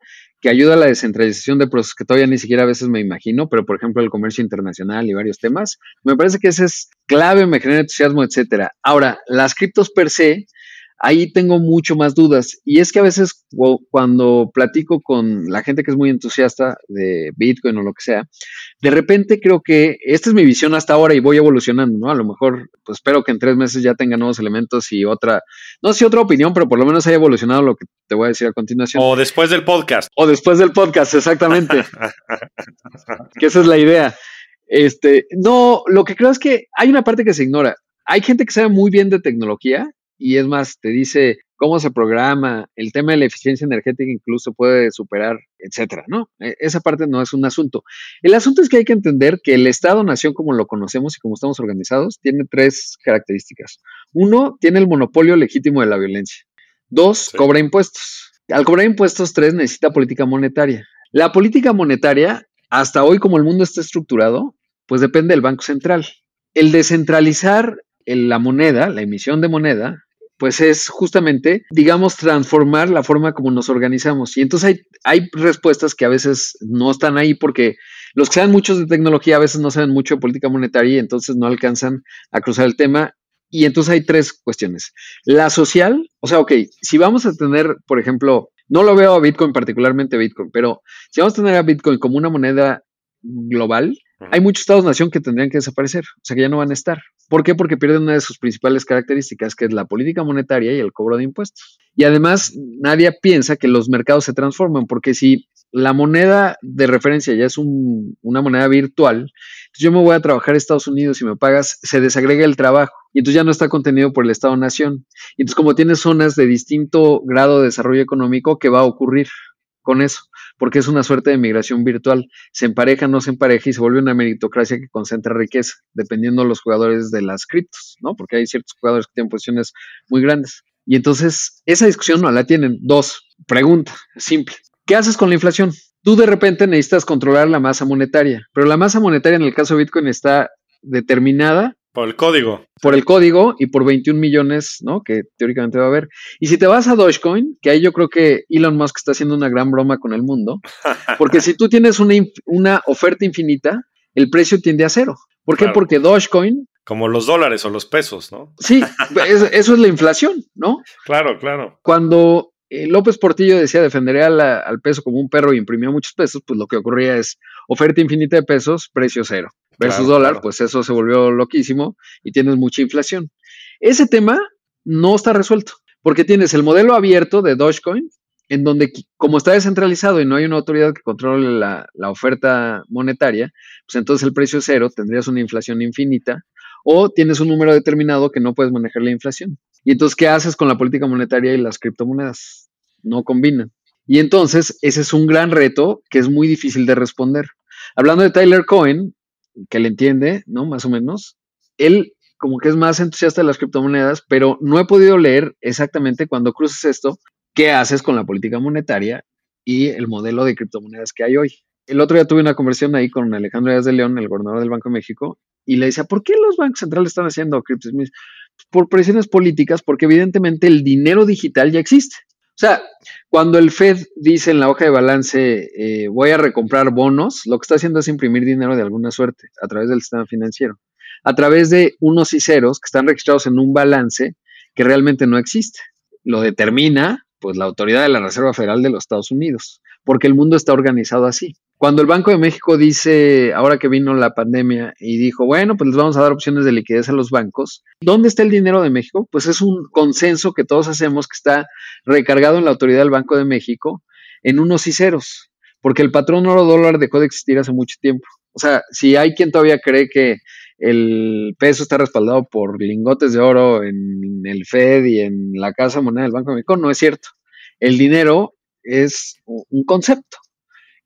que ayuda a la descentralización de procesos que todavía ni siquiera a veces me imagino, pero por ejemplo el comercio internacional y varios temas. Me parece que ese es clave, me genera entusiasmo, etcétera. Ahora, las criptos per se ahí tengo mucho más dudas. Y es que a veces cuando platico con la gente que es muy entusiasta de Bitcoin o lo que sea, de repente creo que esta es mi visión hasta ahora y voy evolucionando, ¿no? A lo mejor, pues espero que en tres meses ya tenga nuevos elementos y otra, no sé, otra opinión, pero por lo menos haya evolucionado lo que te voy a decir a continuación. O después del podcast. O después del podcast, exactamente. que esa es la idea. Este, no, lo que creo es que hay una parte que se ignora. Hay gente que sabe muy bien de tecnología y es más, te dice cómo se programa, el tema de la eficiencia energética incluso puede superar, etcétera, ¿no? E, esa parte no es un asunto. El asunto es que hay que entender que el Estado-nación, como lo conocemos y como estamos organizados, tiene tres características. Uno, tiene el monopolio legítimo de la violencia. Dos, cobra impuestos. Al cobrar impuestos, tres, necesita política monetaria. La política monetaria, hasta hoy, como el mundo está estructurado, pues depende del Banco Central. El descentralizar la moneda, la emisión de moneda, pues es justamente, digamos, transformar la forma como nos organizamos. Y entonces hay, hay respuestas que a veces no están ahí porque los que saben muchos de tecnología a veces no saben mucho de política monetaria y entonces no alcanzan a cruzar el tema. Y entonces hay tres cuestiones. La social, o sea, ok, si vamos a tener, por ejemplo, no lo veo a Bitcoin particularmente Bitcoin, pero si vamos a tener a Bitcoin como una moneda global, hay muchos estados-nación que tendrían que desaparecer, o sea que ya no van a estar. ¿Por qué? Porque pierden una de sus principales características, que es la política monetaria y el cobro de impuestos. Y además, nadie piensa que los mercados se transforman, porque si la moneda de referencia ya es una moneda virtual, yo me voy a trabajar a Estados Unidos y me pagas, se desagrega el trabajo y entonces ya no está contenido por el Estado-Nación. Y entonces como tienes zonas de distinto grado de desarrollo económico, ¿qué va a ocurrir con eso? Porque es una suerte de migración virtual. Se empareja, no se empareja y se vuelve una meritocracia que concentra riqueza, dependiendo de los jugadores de las criptos, ¿no? Porque hay ciertos jugadores que tienen posiciones muy grandes. Y entonces, esa discusión no la tienen. Dos, pregunta, simple. ¿Qué haces con la inflación? Tú de repente necesitas controlar la masa monetaria, pero la masa monetaria en el caso de Bitcoin está determinada Por el código. Por el código y por 21 millones, ¿no? Que teóricamente va a haber. Y si te vas a Dogecoin, que ahí yo creo que Elon Musk está haciendo una gran broma con el mundo, porque si tú tienes una, una oferta infinita, el precio tiende a cero. ¿Por qué? Porque Dogecoin como los dólares o los pesos, ¿no? Sí, eso es la inflación, ¿no? Claro, claro. Cuando eh, López Portillo decía defendería al peso como un perro y imprimía muchos pesos, pues lo que ocurría es oferta infinita de pesos, precio cero. Versus dólar, pues eso se volvió loquísimo y tienes mucha inflación. Ese tema no está resuelto, porque tienes el modelo abierto de Dogecoin, en donde como está descentralizado y no hay una autoridad que controle la, la oferta monetaria, pues entonces el precio es cero, tendrías una inflación infinita o tienes un número determinado que no puedes manejar la inflación. Y entonces, ¿qué haces con la política monetaria y las criptomonedas? No combinan. Y entonces, ese es un gran reto que es muy difícil de responder. Hablando de Tyler Cohen, que le entiende, ¿no? Más o menos, él como que es más entusiasta de las criptomonedas, pero no he podido leer exactamente cuando cruces esto, qué haces con la política monetaria y el modelo de criptomonedas que hay hoy. El otro día tuve una conversación ahí con Alejandro Díaz de León, el gobernador del Banco de México, y le decía, ¿por qué los bancos centrales están haciendo criptos? Por presiones políticas, porque evidentemente el dinero digital ya existe. O sea, cuando el Fed dice en la hoja de balance, eh, voy a recomprar bonos, lo que está haciendo es imprimir dinero de alguna suerte a través del sistema financiero, a través de unos y ceros que están registrados en un balance que realmente no existe. Lo determina, pues, la autoridad de la Reserva Federal de los Estados Unidos, porque el mundo está organizado así. Cuando el Banco de México dice, ahora que vino la pandemia, y dijo, bueno, pues les vamos a dar opciones de liquidez a los bancos, ¿dónde está el dinero de México? Pues es un consenso que todos hacemos que está recargado en la autoridad del Banco de México en unos y ceros, porque el patrón oro dólar dejó de existir hace mucho tiempo. O sea, si hay quien todavía cree que el peso está respaldado por lingotes de oro en el Fed y en la Casa Moneda del Banco de México, no es cierto. El dinero es un concepto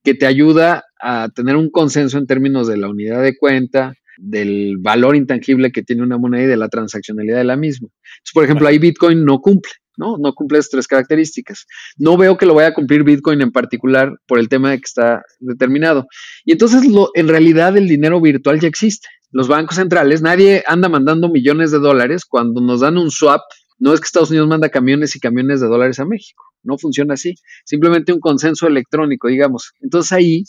que te ayuda a tener un consenso en términos de la unidad de cuenta, del valor intangible que tiene una moneda y de la transaccionalidad de la misma. por ejemplo, ahí Bitcoin no cumple, ¿no? No cumple esas tres características. No veo que lo vaya a cumplir Bitcoin en particular por el tema de que está determinado. Y entonces, lo, en realidad, el dinero virtual ya existe. Los bancos centrales, nadie anda mandando millones de dólares cuando nos dan un swap. No es que Estados Unidos manda camiones y camiones de dólares a México. No funciona así. Simplemente un consenso electrónico, digamos. Entonces ahí,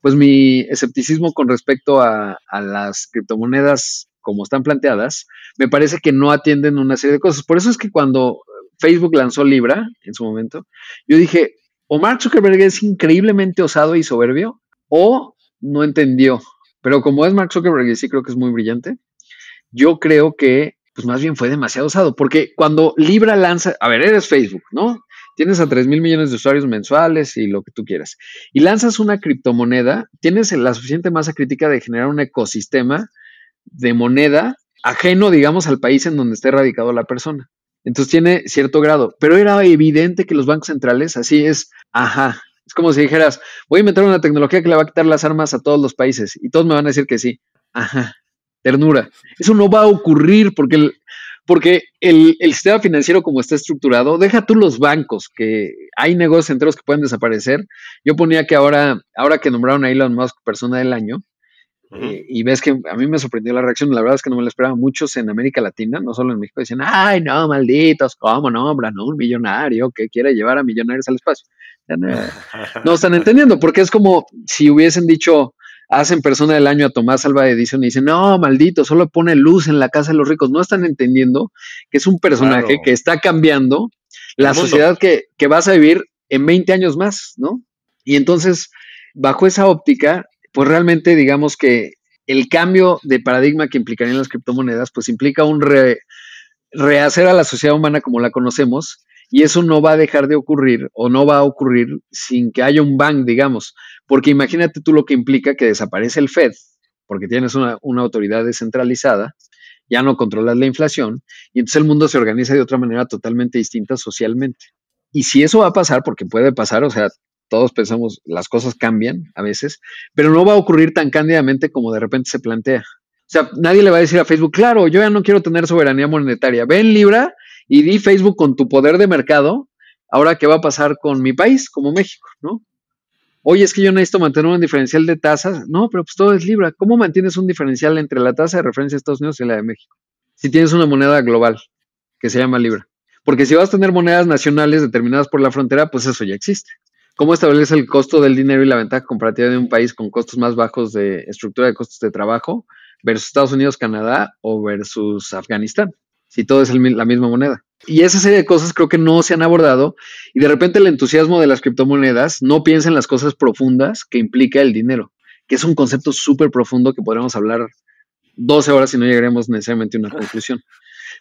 pues mi escepticismo con respecto a, las criptomonedas como están planteadas, me parece que no atienden una serie de cosas. Por eso es que cuando Facebook lanzó Libra en su momento, yo dije, o Mark Zuckerberg es increíblemente osado y soberbio, o no entendió. Pero como es Mark Zuckerberg y sí creo que es muy brillante, yo creo que pues más bien fue demasiado osado, porque cuando Libra lanza, a ver, eres Facebook, ¿no? Tienes a 3 mil millones de usuarios mensuales y lo que tú quieras, y lanzas una criptomoneda, tienes la suficiente masa crítica de generar un ecosistema de moneda ajeno, digamos, al país en donde esté radicado la persona. Entonces tiene cierto grado, pero era evidente que los bancos centrales, así es, ajá, es como si dijeras, voy a inventar una tecnología que le va a quitar las armas a todos los países y todos me van a decir que sí, ajá, ternura. Eso no va a ocurrir porque el, porque el, sistema financiero como está estructurado, deja tú los bancos, que hay negocios enteros que pueden desaparecer. Yo ponía que ahora, ahora que nombraron a Elon Musk persona del año, eh, y ves que a mí me sorprendió la reacción, la verdad es que no me lo esperaba. Muchos en América Latina, no solo en México, decían, ay, no, malditos, ¿cómo nombran un millonario que quiere llevar a millonarios al espacio? no están entendiendo, porque es como si hubiesen dicho, hacen persona del año a Tomás Alba de Edición y dicen, no, maldito, solo pone luz en la casa de los ricos. No están entendiendo que es un personaje que está cambiando la sociedad que, que, vas a vivir en 20 años más, ¿no? Y entonces, bajo esa óptica, pues realmente digamos que el cambio de paradigma que implicarían las criptomonedas, pues implica un rehacer a la sociedad humana como la conocemos, y eso no va a dejar de ocurrir o no va a ocurrir sin que haya un bank, digamos, porque imagínate tú lo que implica que desaparece el Fed, porque tienes una, autoridad descentralizada, ya no controlas la inflación, y entonces el mundo se organiza de otra manera totalmente distinta socialmente. Y si eso va a pasar, porque puede pasar, o sea, todos pensamos, las cosas cambian a veces, pero no va a ocurrir tan cándidamente como de repente se plantea. O sea, nadie le va a decir a Facebook, claro, yo ya no quiero tener soberanía monetaria. Ven Libra y di Facebook con tu poder de mercado, ahora qué va a pasar con mi país, como México, ¿no? Oye, es que yo necesito mantener un diferencial de tasas. No, pero pues todo es Libra. ¿Cómo mantienes un diferencial entre la tasa de referencia de Estados Unidos y la de México? Si tienes una moneda global que se llama Libra. Porque si vas a tener monedas nacionales determinadas por la frontera, pues eso ya existe. ¿Cómo establece el costo del dinero y la ventaja comparativa de un país con costos más bajos de estructura de costos de trabajo versus Estados Unidos, Canadá o versus Afganistán? Si todo es la misma moneda. Y esa serie de cosas creo que no se han abordado y de repente el entusiasmo de las criptomonedas no piensa en las cosas profundas que implica el dinero, que es un concepto súper profundo que podríamos hablar 12 horas y no llegaremos necesariamente a una conclusión.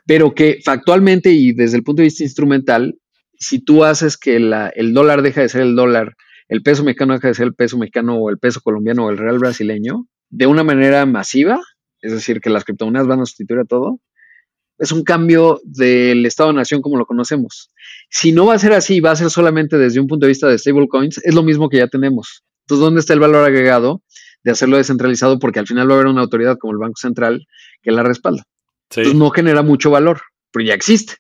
Pero que factualmente y desde el punto de vista instrumental, si tú haces que el dólar deja de ser el dólar, el peso mexicano deja de ser el peso mexicano o el peso colombiano o el real brasileño, de una manera masiva, es decir, que las criptomonedas van a sustituir a todo, es un cambio del Estado-Nación como lo conocemos. Si no va a ser así, va a ser solamente desde un punto de vista de stablecoins, es lo mismo que ya tenemos. Entonces, ¿dónde está el valor agregado de hacerlo descentralizado? Porque al final va a haber una autoridad como el Banco Central que la respalda. Entonces, no genera mucho valor, pero ya existe.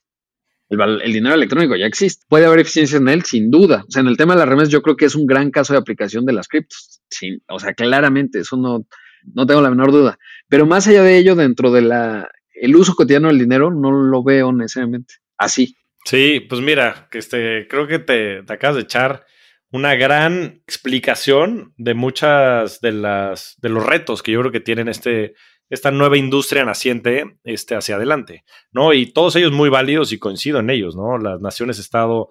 El, dinero electrónico ya existe. Puede haber eficiencia en él, sin duda. O sea, en el tema de las remesas, yo creo que es un gran caso de aplicación de las criptos. o sea, claramente, eso no, no tengo la menor duda. Pero más allá de ello, dentro de la el uso cotidiano del dinero no lo veo necesariamente así. Sí, pues mira, que este, creo que te, acabas de echar una gran explicación de muchas de las de los retos que yo creo que tienen este esta nueva industria naciente este, hacia adelante, ¿no? Y todos ellos muy válidos y coincido en ellos, ¿no? Las naciones-estado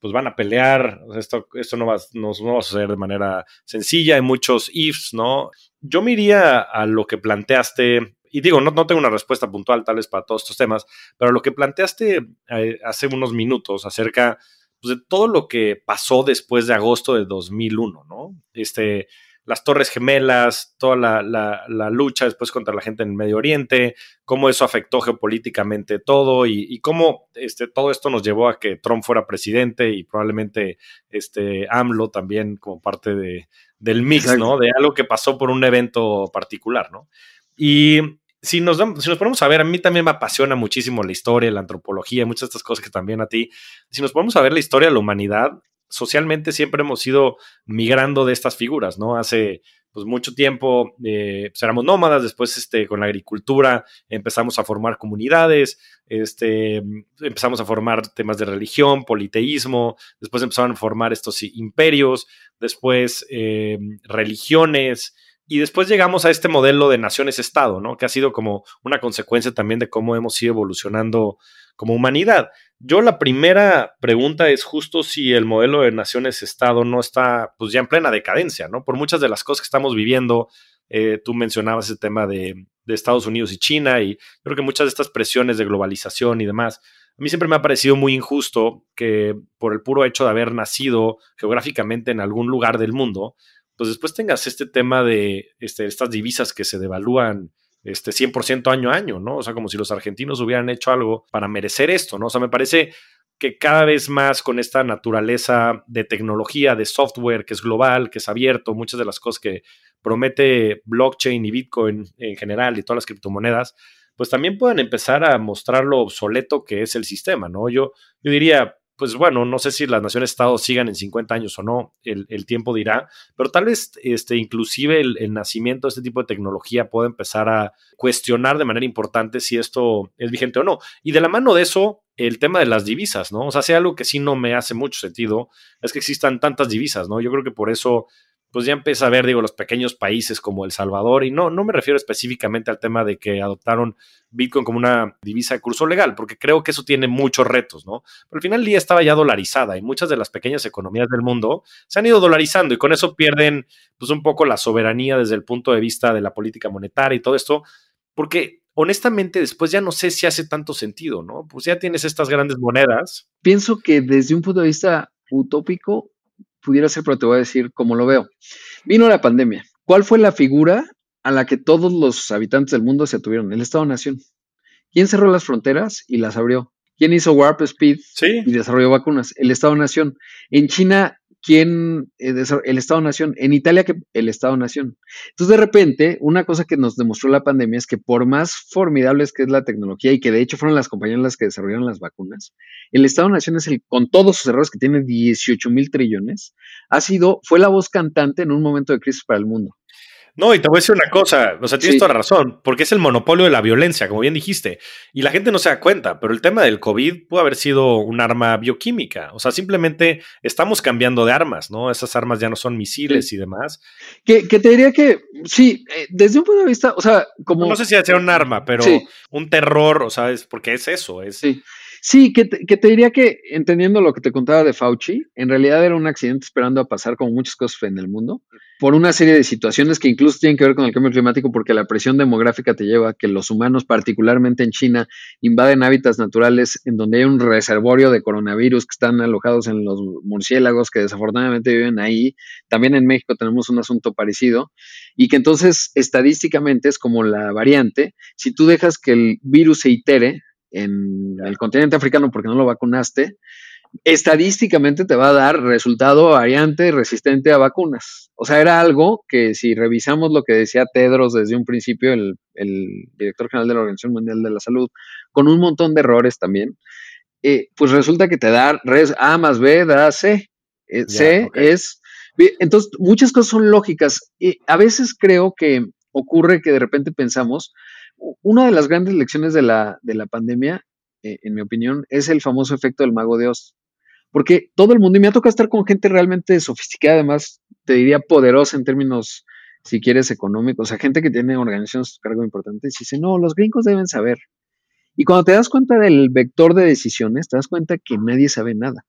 pues van a pelear, esto, esto no, va, no, no va a suceder de manera sencilla, hay muchos ifs, ¿no? Yo me iría a lo que planteaste y digo, no, no tengo una respuesta puntual tal vez para todos estos temas, pero lo que planteaste eh, hace unos minutos acerca pues, de todo lo que pasó después de agosto de 2001, ¿no? Este, las Torres Gemelas, toda la, lucha después contra la gente en el Medio Oriente, cómo eso afectó geopolíticamente todo y, cómo este, todo esto nos llevó a que Trump fuera presidente y probablemente este, AMLO también como parte de, del mix, ¿no? De algo que pasó por un evento particular, ¿no? Y si nos, si nos ponemos a ver, a mí también me apasiona muchísimo la historia, la antropología, muchas de estas cosas que también a ti. Si nos ponemos a ver la historia de la humanidad, socialmente siempre hemos ido migrando de estas figuras, ¿no? Hace pues mucho tiempo eh, pues, éramos nómadas, después este, con la agricultura empezamos a formar comunidades, este, empezamos a formar temas de religión, politeísmo, después empezaron a formar estos imperios, después eh, religiones, y después llegamos a este modelo de naciones-estado, ¿no? Que ha sido como una consecuencia también de cómo hemos ido evolucionando como humanidad. Yo la primera pregunta es justo si el modelo de naciones-estado no está pues ya en plena decadencia, ¿no? Por muchas de las cosas que estamos viviendo, eh, tú mencionabas el tema de, de, Estados Unidos y China y creo que muchas de estas presiones de globalización y demás, a mí siempre me ha parecido muy injusto que por el puro hecho de haber nacido geográficamente en algún lugar del mundo, pues después tengas este tema de este, estas divisas que se devalúan este 100% año a año, ¿no? O sea, como si los argentinos hubieran hecho algo para merecer esto, ¿no? O sea, me parece que cada vez más con esta naturaleza de tecnología, de software que es global, que es abierto, muchas de las cosas que promete blockchain y Bitcoin en general y todas las criptomonedas, pues también pueden empezar a mostrar lo obsoleto que es el sistema, ¿no? Yo, yo diría, pues bueno, no sé si las naciones-estados sigan en 50 años o no, el, tiempo dirá, pero tal vez este, inclusive el, nacimiento de este tipo de tecnología pueda empezar a cuestionar de manera importante si esto es vigente o no. Y de la mano de eso, el tema de las divisas, ¿no? O sea, si algo que sí no me hace mucho sentido es que existan tantas divisas, ¿no? Yo creo que por eso pues ya empieza a ver, digo, los pequeños países como El Salvador, y no, no me refiero específicamente al tema de que adoptaron Bitcoin como una divisa de curso legal, porque creo que eso tiene muchos retos, ¿no? Pero al final del día estaba ya dolarizada y muchas de las pequeñas economías del mundo se han ido dolarizando y con eso pierden pues un poco la soberanía desde el punto de vista de la política monetaria y todo esto, porque honestamente después ya no sé si hace tanto sentido, ¿no? Pues ya tienes estas grandes monedas. Pienso que desde un punto de vista utópico pudiera ser, pero te voy a decir cómo lo veo. Vino la pandemia. ¿Cuál fue la figura a la que todos los habitantes del mundo se atuvieron? El Estado-Nación. ¿Quién cerró las fronteras y las abrió? ¿Quién hizo Warp Speed y desarrolló vacunas? El Estado-Nación. En China, quién, eh, el Estado-Nación, en Italia que el Estado-Nación. Entonces, de repente, una cosa que nos demostró la pandemia es que por más formidables que es la tecnología y que de hecho fueron las compañías las que desarrollaron las vacunas, el Estado-Nación es el, con todos sus errores que tiene 18 mil trillones, ha sido, fue la voz cantante en un momento de crisis para el mundo. No, y te voy a decir una cosa, o sea, tienes toda razón, porque es el monopolio de la violencia, como bien dijiste, y la gente no se da cuenta, pero el tema del COVID pudo haber sido un arma bioquímica, o sea, simplemente estamos cambiando de armas, ¿no? Esas armas ya no son misiles y demás. Que, te diría que, sí, eh, desde un punto de vista, o sea, como... No sé si sea un arma, pero un terror, o sea, es porque es eso, es... Sí. Sí, que te, diría que entendiendo lo que te contaba de Fauci, en realidad era un accidente esperando a pasar como muchas cosas en el mundo, por una serie de situaciones que incluso tienen que ver con el cambio climático, porque la presión demográfica te lleva a que los humanos, particularmente en China, invaden hábitats naturales en donde hay un reservorio de coronavirus que están alojados en los murciélagos que desafortunadamente viven ahí. También en México tenemos un asunto parecido y que entonces estadísticamente es como la variante, si tú dejas que el virus se itere, en el continente africano porque no lo vacunaste, estadísticamente te va a dar resultado variante resistente a vacunas. O sea, era algo que si revisamos lo que decía Tedros desde un principio, el, director general de la Organización Mundial de la Salud, con un montón de errores también, eh, pues resulta que te da res A más B da C. Eh, C es... Entonces, muchas cosas son lógicas. Y a veces creo que ocurre que de repente pensamos, una de las grandes lecciones de la, de la pandemia, eh, en mi opinión, es el famoso efecto del mago de Oz. Porque todo el mundo, y me ha tocado estar con gente realmente sofisticada, además, te diría poderosa en términos, si quieres, económicos, o sea, gente que tiene organizaciones su cargo importantes, y dice, no, los gringos deben saber. Y cuando te das cuenta del vector de decisiones, te das cuenta que nadie sabe nada.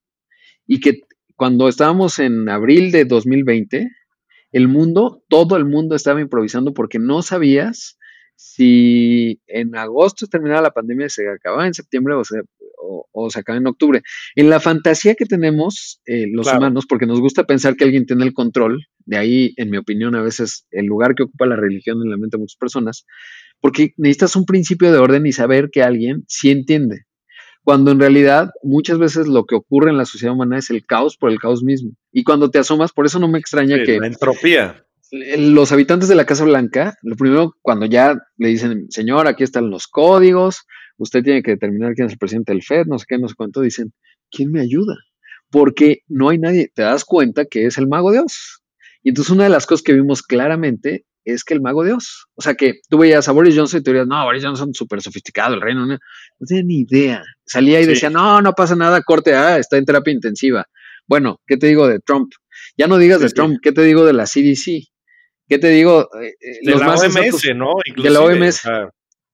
Y que cuando estábamos en abril de 2020, el mundo, todo el mundo estaba improvisando porque no sabías si en agosto terminaba la pandemia, se acababa en septiembre o se, o, se acaba en octubre. En la fantasía que tenemos eh, los humanos, porque nos gusta pensar que alguien tiene el control, de ahí, en mi opinión, a veces el lugar que ocupa la religión en la mente de muchas personas, porque necesitas un principio de orden y saber que alguien sí entiende. Cuando en realidad muchas veces lo que ocurre en la sociedad humana es el caos por el caos mismo. Y cuando te asomas, por eso no me extraña que... La entropía los habitantes de la Casa Blanca, lo primero, cuando ya le dicen, señor, aquí están los códigos, usted tiene que determinar quién es el presidente del FED, no sé qué, no sé cuánto, dicen, ¿quién me ayuda? Porque no hay nadie, te das cuenta que es el mago Dios. Y entonces una de las cosas que vimos claramente es que el mago Dios, o sea que tú veías a Boris Johnson y te dirías, no, Boris Johnson es súper sofisticado, el reino, no, no tenía ni idea. Salía y decía, no, no pasa nada, corte, ah, está en terapia intensiva. Bueno, ¿qué te digo de Trump? Ya no digas de Trump, ¿qué te digo de la CDC? ¿Qué te digo? Eh, eh, de la OMS, ¿no? de la OMS.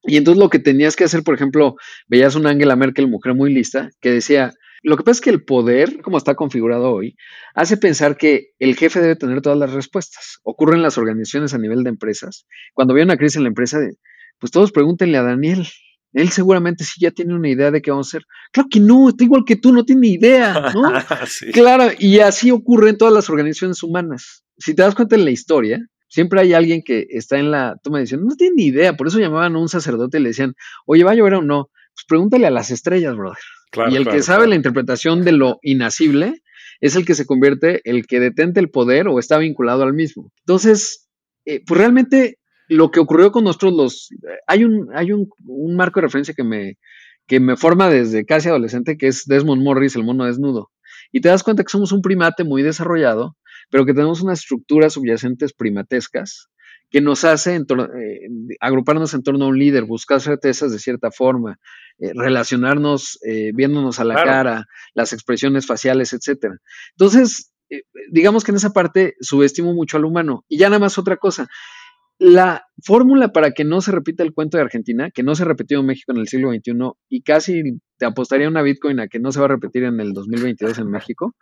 Y entonces lo que tenías que hacer, por ejemplo, veías una Angela Merkel, mujer muy lista, que decía, lo que pasa es que el poder, como está configurado hoy, hace pensar que el jefe debe tener todas las respuestas. Ocurre en las organizaciones a nivel de empresas. Cuando había una crisis en la empresa, pues todos pregúntenle a Daniel. Él seguramente sí ya tiene una idea de qué vamos a hacer. Claro que no, está igual que tú, no tiene idea, ¿no? Claro, y así ocurre en todas las organizaciones humanas. Si te das cuenta en la historia, Siempre hay alguien que está en la toma de decisión, no tiene ni idea, por eso llamaban a un sacerdote y le decían, oye, ¿va a llover o no? Pues pregúntale a las estrellas, brother. y el que sabe la interpretación de lo inacible es el que se convierte, el que detente el poder o está vinculado al mismo. Entonces, eh, pues realmente lo que ocurrió con nosotros los... Hay un, hay un, un marco de referencia que me, que me forma desde casi adolescente, que es Desmond Morris, el mono desnudo. Y te das cuenta que somos un primate muy desarrollado, pero que tenemos unas estructuras subyacentes primatescas que nos hace eh, agruparnos en torno a un líder, buscar certezas de cierta forma, eh, relacionarnos eh, viéndonos a la cara, las expresiones faciales, etcétera. Entonces, digamos que en esa parte subestimo mucho al humano. Y ya nada más otra cosa. La fórmula para que no se repita el cuento de Argentina, que no se repetió en México en el siglo XXI y casi te apostaría una Bitcoin a que no se va a repetir en el 2022 en México,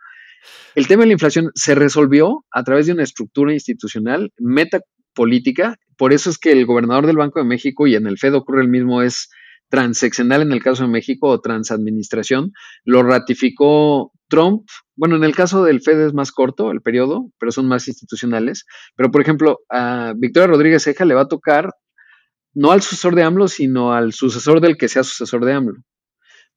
el tema de la inflación se resolvió a través de una estructura institucional metapolítica. Por eso es que el gobernador del Banco de México, y en el FED ocurre el mismo, es transeccional en el caso de México o transadministración, lo ratificó Trump. Bueno, en el caso del FED es más corto el periodo, pero son más institucionales. Pero, por ejemplo, a Victoria Rodríguez Ceja le va a tocar no al sucesor de AMLO, sino al sucesor del que sea sucesor de AMLO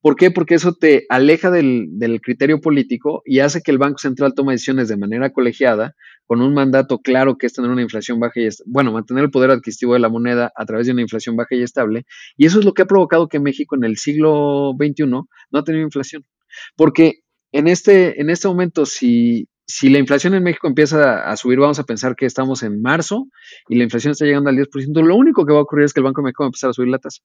¿Por qué? Porque eso te aleja del, criterio político y hace que el Banco Central tome decisiones de manera colegiada, con un mandato claro que es tener una inflación baja y bueno, mantener el poder adquisitivo de la moneda a través de una inflación baja y estable. Y eso es lo que ha provocado que México en el siglo XXI no ha tenido inflación. Porque en este, en este momento, si, si la inflación en México empieza a subir, vamos a pensar que estamos en marzo y la inflación está llegando al 10%, lo único que va a ocurrir es que el Banco de México va a empezar a subir la tasa.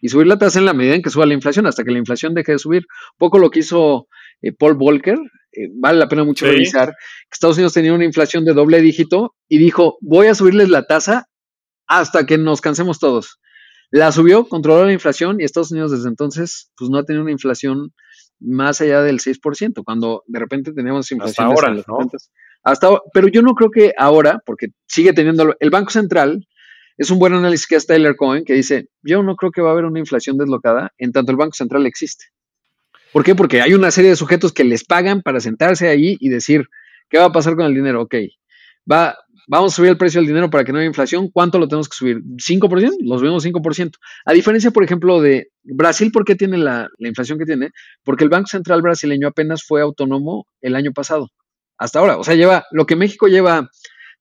Y subir la tasa en la medida en que suba la inflación, hasta que la inflación deje de subir. Un poco lo que hizo eh, Paul Volcker, eh, vale la pena mucho revisar, que Estados Unidos tenía una inflación de doble dígito y dijo, voy a subirles la tasa hasta que nos cansemos todos. La subió, controló la inflación y Estados Unidos desde entonces pues no ha tenido una inflación más allá del 6%, cuando de repente teníamos inflación. Hasta ahora, ¿no? Hasta, pero yo no creo que ahora, porque sigue teniendo el Banco Central, es un buen análisis que hace Tyler Cohen, que dice, yo no creo que va a haber una inflación deslocada en tanto el Banco Central existe. ¿Por qué? Porque hay una serie de sujetos que les pagan para sentarse ahí y decir, ¿qué va a pasar con el dinero? Ok, va, vamos a subir el precio del dinero para que no haya inflación, ¿cuánto lo tenemos que subir? ¿5%? Los subimos 5%. A diferencia, por ejemplo, de Brasil, ¿por qué tiene la, la, inflación que tiene? Porque el Banco Central brasileño apenas fue autónomo el año pasado, hasta ahora. O sea, lleva, lo que México lleva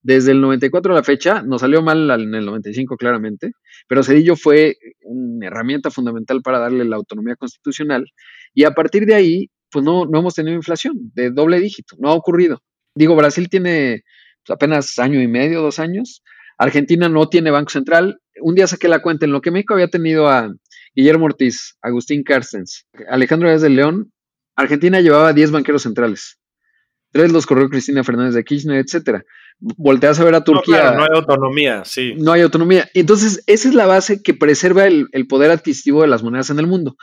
desde el 94 a la fecha, nos salió mal en el 95 claramente, pero Cedillo fue una herramienta fundamental para darle la autonomía constitucional y a partir de ahí, pues no, no hemos tenido inflación de doble dígito, no ha ocurrido. Digo, Brasil tiene pues, apenas año y medio, dos años. Argentina no tiene Banco Central. Un día saqué la cuenta en lo que México había tenido a Guillermo Ortiz, Agustín Carstens, Alejandro Díaz de León. Argentina llevaba 10 banqueros centrales. Tres los corrió Cristina Fernández de Kirchner, etcétera. Volteas a ver a Turquía. No, no hay autonomía, sí. No hay autonomía. Entonces, esa es la base que preserva el, el poder adquisitivo de las monedas en el mundo.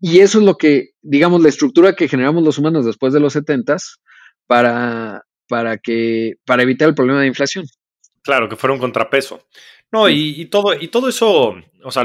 Y eso es lo que, digamos, la estructura que generamos los humanos después de los 70 para, para, que, para evitar el problema de inflación. Claro, que fuera un contrapeso. No, y, todo, y todo eso, o sea,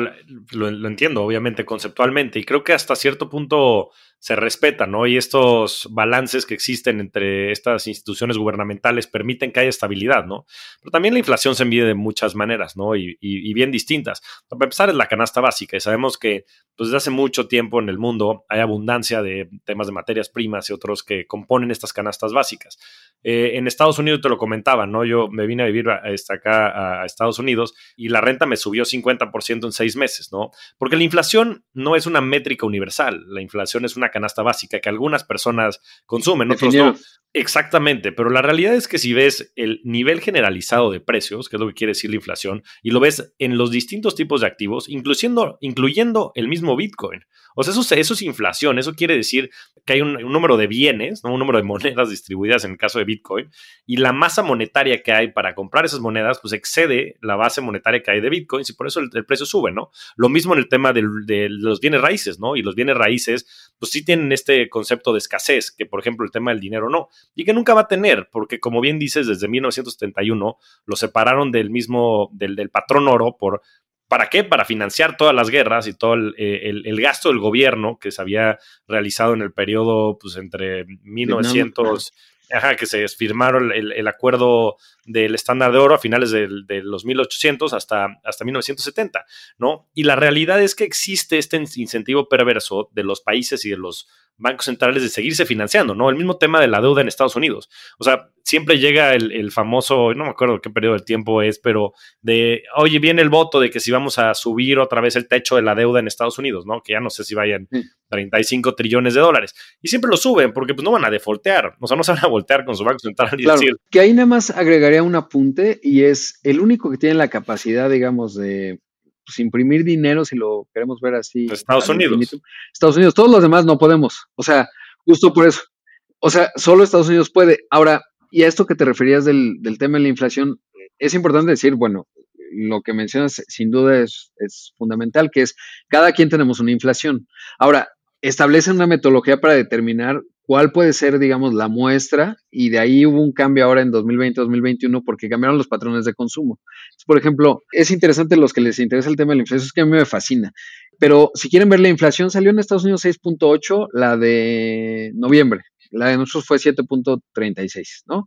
lo, entiendo, obviamente, conceptualmente, y creo que hasta cierto punto se respeta, ¿no? Y estos balances que existen entre estas instituciones gubernamentales permiten que haya estabilidad, ¿no? Pero también la inflación se mide de muchas maneras, ¿no? Y, bien distintas. Para empezar, es la canasta básica, y sabemos que pues, desde hace mucho tiempo en el mundo hay abundancia de temas de materias primas y otros que componen estas canastas básicas. Eh, en Estados Unidos te lo comentaba, ¿no? Yo me vine a vivir hasta acá a Estados Unidos y la renta me subió 50% en seis meses, ¿no? Porque la inflación no es una métrica universal, la inflación es una canasta básica que algunas personas consumen, otros no. Exactamente, pero la realidad es que si ves el nivel generalizado de precios, que es lo que quiere decir la inflación, y lo ves en los distintos tipos de activos, incluyendo, incluyendo el mismo Bitcoin. O sea, eso, eso es inflación, eso quiere decir que hay un, número de bienes, ¿no? un número de monedas distribuidas en el caso de Bitcoin, y la masa monetaria que hay para comprar esas monedas, pues excede la base monetaria que hay de Bitcoin, y por eso el, precio sube, ¿no? Lo mismo en el tema de, de los bienes raíces, ¿no? Y los bienes raíces, pues sí tienen este concepto de escasez, que por ejemplo el tema del dinero no y que nunca va a tener, porque como bien dices, desde 1971 lo separaron del mismo, del, del patrón oro por ¿Para qué? Para financiar todas las guerras y todo el, el, gasto del gobierno que se había realizado en el periodo pues, entre 1900, ajá, que se firmaron el, acuerdo del estándar de oro a finales de, de, los 1800 hasta, hasta 1970, ¿no? Y la realidad es que existe este incentivo perverso de los países y de los bancos centrales de seguirse financiando, ¿no? El mismo tema de la deuda en Estados Unidos. O sea, siempre llega el, famoso, no me acuerdo qué periodo del tiempo es, pero de, oye, viene el voto de que si vamos a subir otra vez el techo de la deuda en Estados Unidos, ¿no? Que ya no sé si vayan 35 trillones de dólares. Y siempre lo suben porque pues no van a defoltear, o sea, no se van a voltear con su banco central y claro, Que ahí nada más agregaría un apunte y es el único que tiene la capacidad, digamos, de pues, imprimir dinero, si lo queremos ver así. Estados Unidos. Estados Unidos, todos los demás no podemos. O sea, justo por eso. O sea, solo Estados Unidos puede. Ahora, y a esto que te referías del, del tema de la inflación, es importante decir, bueno, lo que mencionas sin duda es, es, fundamental, que es cada quien tenemos una inflación. Ahora, establecen una metodología para determinar cuál puede ser, digamos, la muestra y de ahí hubo un cambio ahora en 2020-2021 porque cambiaron los patrones de consumo. por ejemplo, es interesante los que les interesa el tema de la inflación, es que a mí me fascina. Pero si quieren ver la inflación, salió en Estados Unidos 6.8, la de noviembre. La de nosotros fue 7.36, ¿no?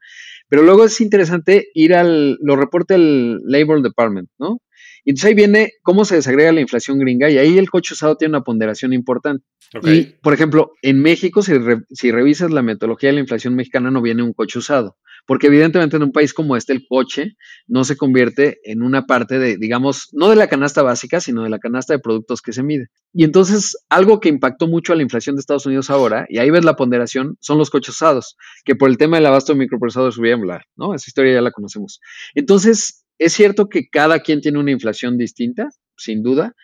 Pero luego es interesante ir al, lo reporta el Labor Department, ¿no? Y entonces ahí viene cómo se desagrega la inflación gringa y ahí el coche usado tiene una ponderación importante. Y, por ejemplo, en México, si, si revisas la metodología de la inflación mexicana, no viene un coche usado porque evidentemente en un país como este el coche no se convierte en una parte de, digamos, no de la canasta básica, sino de la canasta de productos que se mide. Y entonces algo que impactó mucho a la inflación de Estados Unidos ahora, y ahí ves la ponderación, son los coches usados, que por el tema del abasto de microprocesadores subían, ¿no? Esa historia ya la conocemos. Entonces, es cierto que cada quien tiene una inflación distinta, sin duda,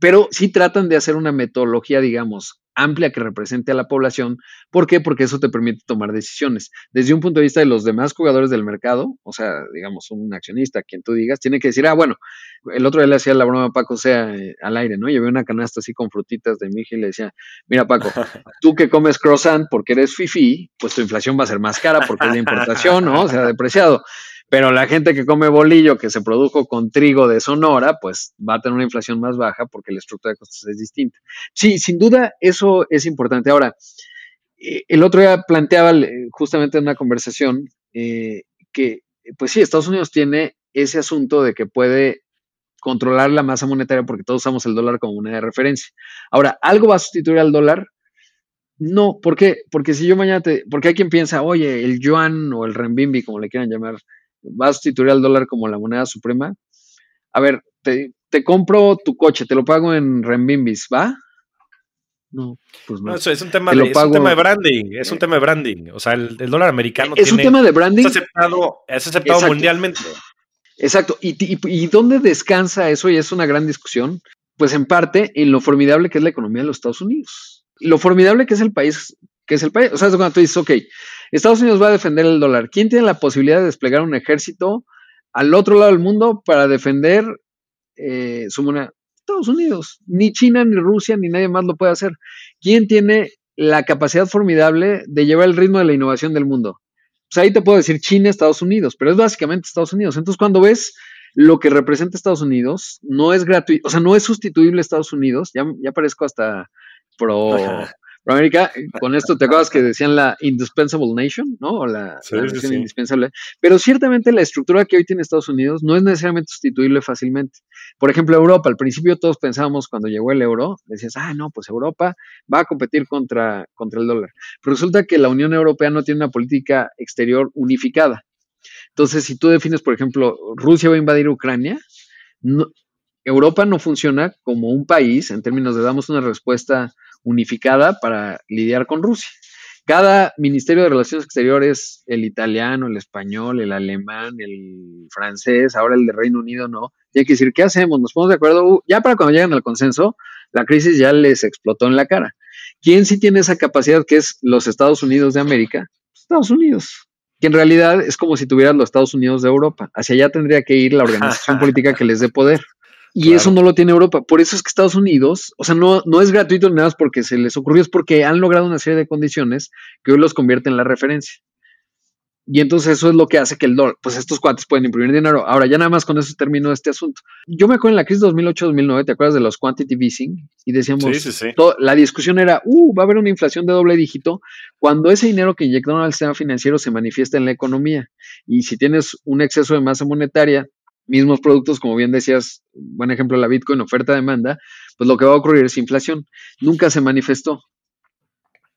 pero sí tratan de hacer una metodología, digamos, amplia que represente a la población. ¿Por qué? Porque eso te permite tomar decisiones. Desde un punto de vista de los demás jugadores del mercado, o sea, digamos, un accionista, quien tú digas, tiene que decir, ah, bueno, el otro día le hacía la broma a Paco, o sea, eh, al aire, ¿no? Llevé una canasta así con frutitas de mi hija y le decía, mira, Paco, tú que comes croissant porque eres fifi, pues tu inflación va a ser más cara porque es de importación, ¿no? O sea, depreciado. Pero la gente que come bolillo que se produjo con trigo de Sonora, pues va a tener una inflación más baja porque la estructura de costos es distinta. Sí, sin duda eso es importante. Ahora, eh, el otro día planteaba justamente en una conversación eh, que, pues sí, Estados Unidos tiene ese asunto de que puede controlar la masa monetaria porque todos usamos el dólar como moneda de referencia. Ahora, ¿algo va a sustituir al dólar? No, ¿por qué? Porque si yo mañana te, porque hay quien piensa, oye, el yuan o el renminbi, como le quieran llamar, va a sustituir al dólar como la moneda suprema. A ver, te, compro tu coche, te lo pago en renminbis, ¿va? No, pues no. es, un tema de, branding, es un tema de branding. O sea, el, dólar americano es un tema de branding. Es aceptado, es aceptado mundialmente. Exacto. ¿Y, y, dónde descansa eso? Y es una gran discusión. Pues en parte en lo formidable que es la economía de los Estados Unidos. Lo formidable que es el país, que es el país. O sea, cuando tú dices, ok, Estados Unidos va a defender el dólar. ¿Quién tiene la posibilidad de desplegar un ejército al otro lado del mundo para defender eh, su moneda? Estados Unidos. Ni China, ni Rusia, ni nadie más lo puede hacer. ¿Quién tiene la capacidad formidable de llevar el ritmo de la innovación del mundo? Pues ahí te puedo decir China, Estados Unidos, pero es básicamente Estados Unidos. Entonces, cuando ves lo que representa Estados Unidos, no es gratuito, o sea, no es sustituible Estados Unidos, ya, ya parezco hasta pro, América, con esto te acuerdas que decían la indispensable nation, ¿no? O la, nación indispensable. Pero ciertamente la estructura que hoy tiene Estados Unidos no es necesariamente sustituible fácilmente. Por ejemplo, Europa, al principio todos pensábamos cuando llegó el euro, decías, ah, no, pues Europa va a competir contra, contra el dólar. Pero resulta que la Unión Europea no tiene una política exterior unificada. Entonces, si tú defines, por ejemplo, Rusia va a invadir Ucrania, Europa no funciona como un país en términos de damos una respuesta unificada para lidiar con Rusia. Cada Ministerio de Relaciones Exteriores, el italiano, el español, el alemán, el francés, ahora el de Reino Unido, no. Tiene que decir, ¿qué hacemos? ¿Nos ponemos de acuerdo? Uh, ya para cuando lleguen al consenso, la crisis ya les explotó en la cara. ¿Quién sí tiene esa capacidad que es los Estados Unidos de América? Estados Unidos. Que en realidad es como si tuvieran los Estados Unidos de Europa. Hacia allá tendría que ir la organización política que les dé poder. Y eso no lo tiene Europa. Por eso es que Estados Unidos, o sea, no, no es gratuito ni nada más porque se les ocurrió, es porque han logrado una serie de condiciones que hoy los convierten en la referencia. Y entonces eso es lo que hace que el dólar, pues estos cuates pueden imprimir dinero. Ahora, ya nada más con eso terminó este asunto. Yo me acuerdo en la crisis 2008-2009, ¿te acuerdas de los quantity easing? Y decíamos, la discusión era, uh, va a haber una inflación de doble dígito cuando ese dinero que inyectaron al sistema financiero se manifiesta en la economía. Y si tienes un exceso de masa monetaria, mismos productos, como bien decías, buen ejemplo la Bitcoin, oferta-demanda, pues lo que va a ocurrir es inflación. Nunca se manifestó.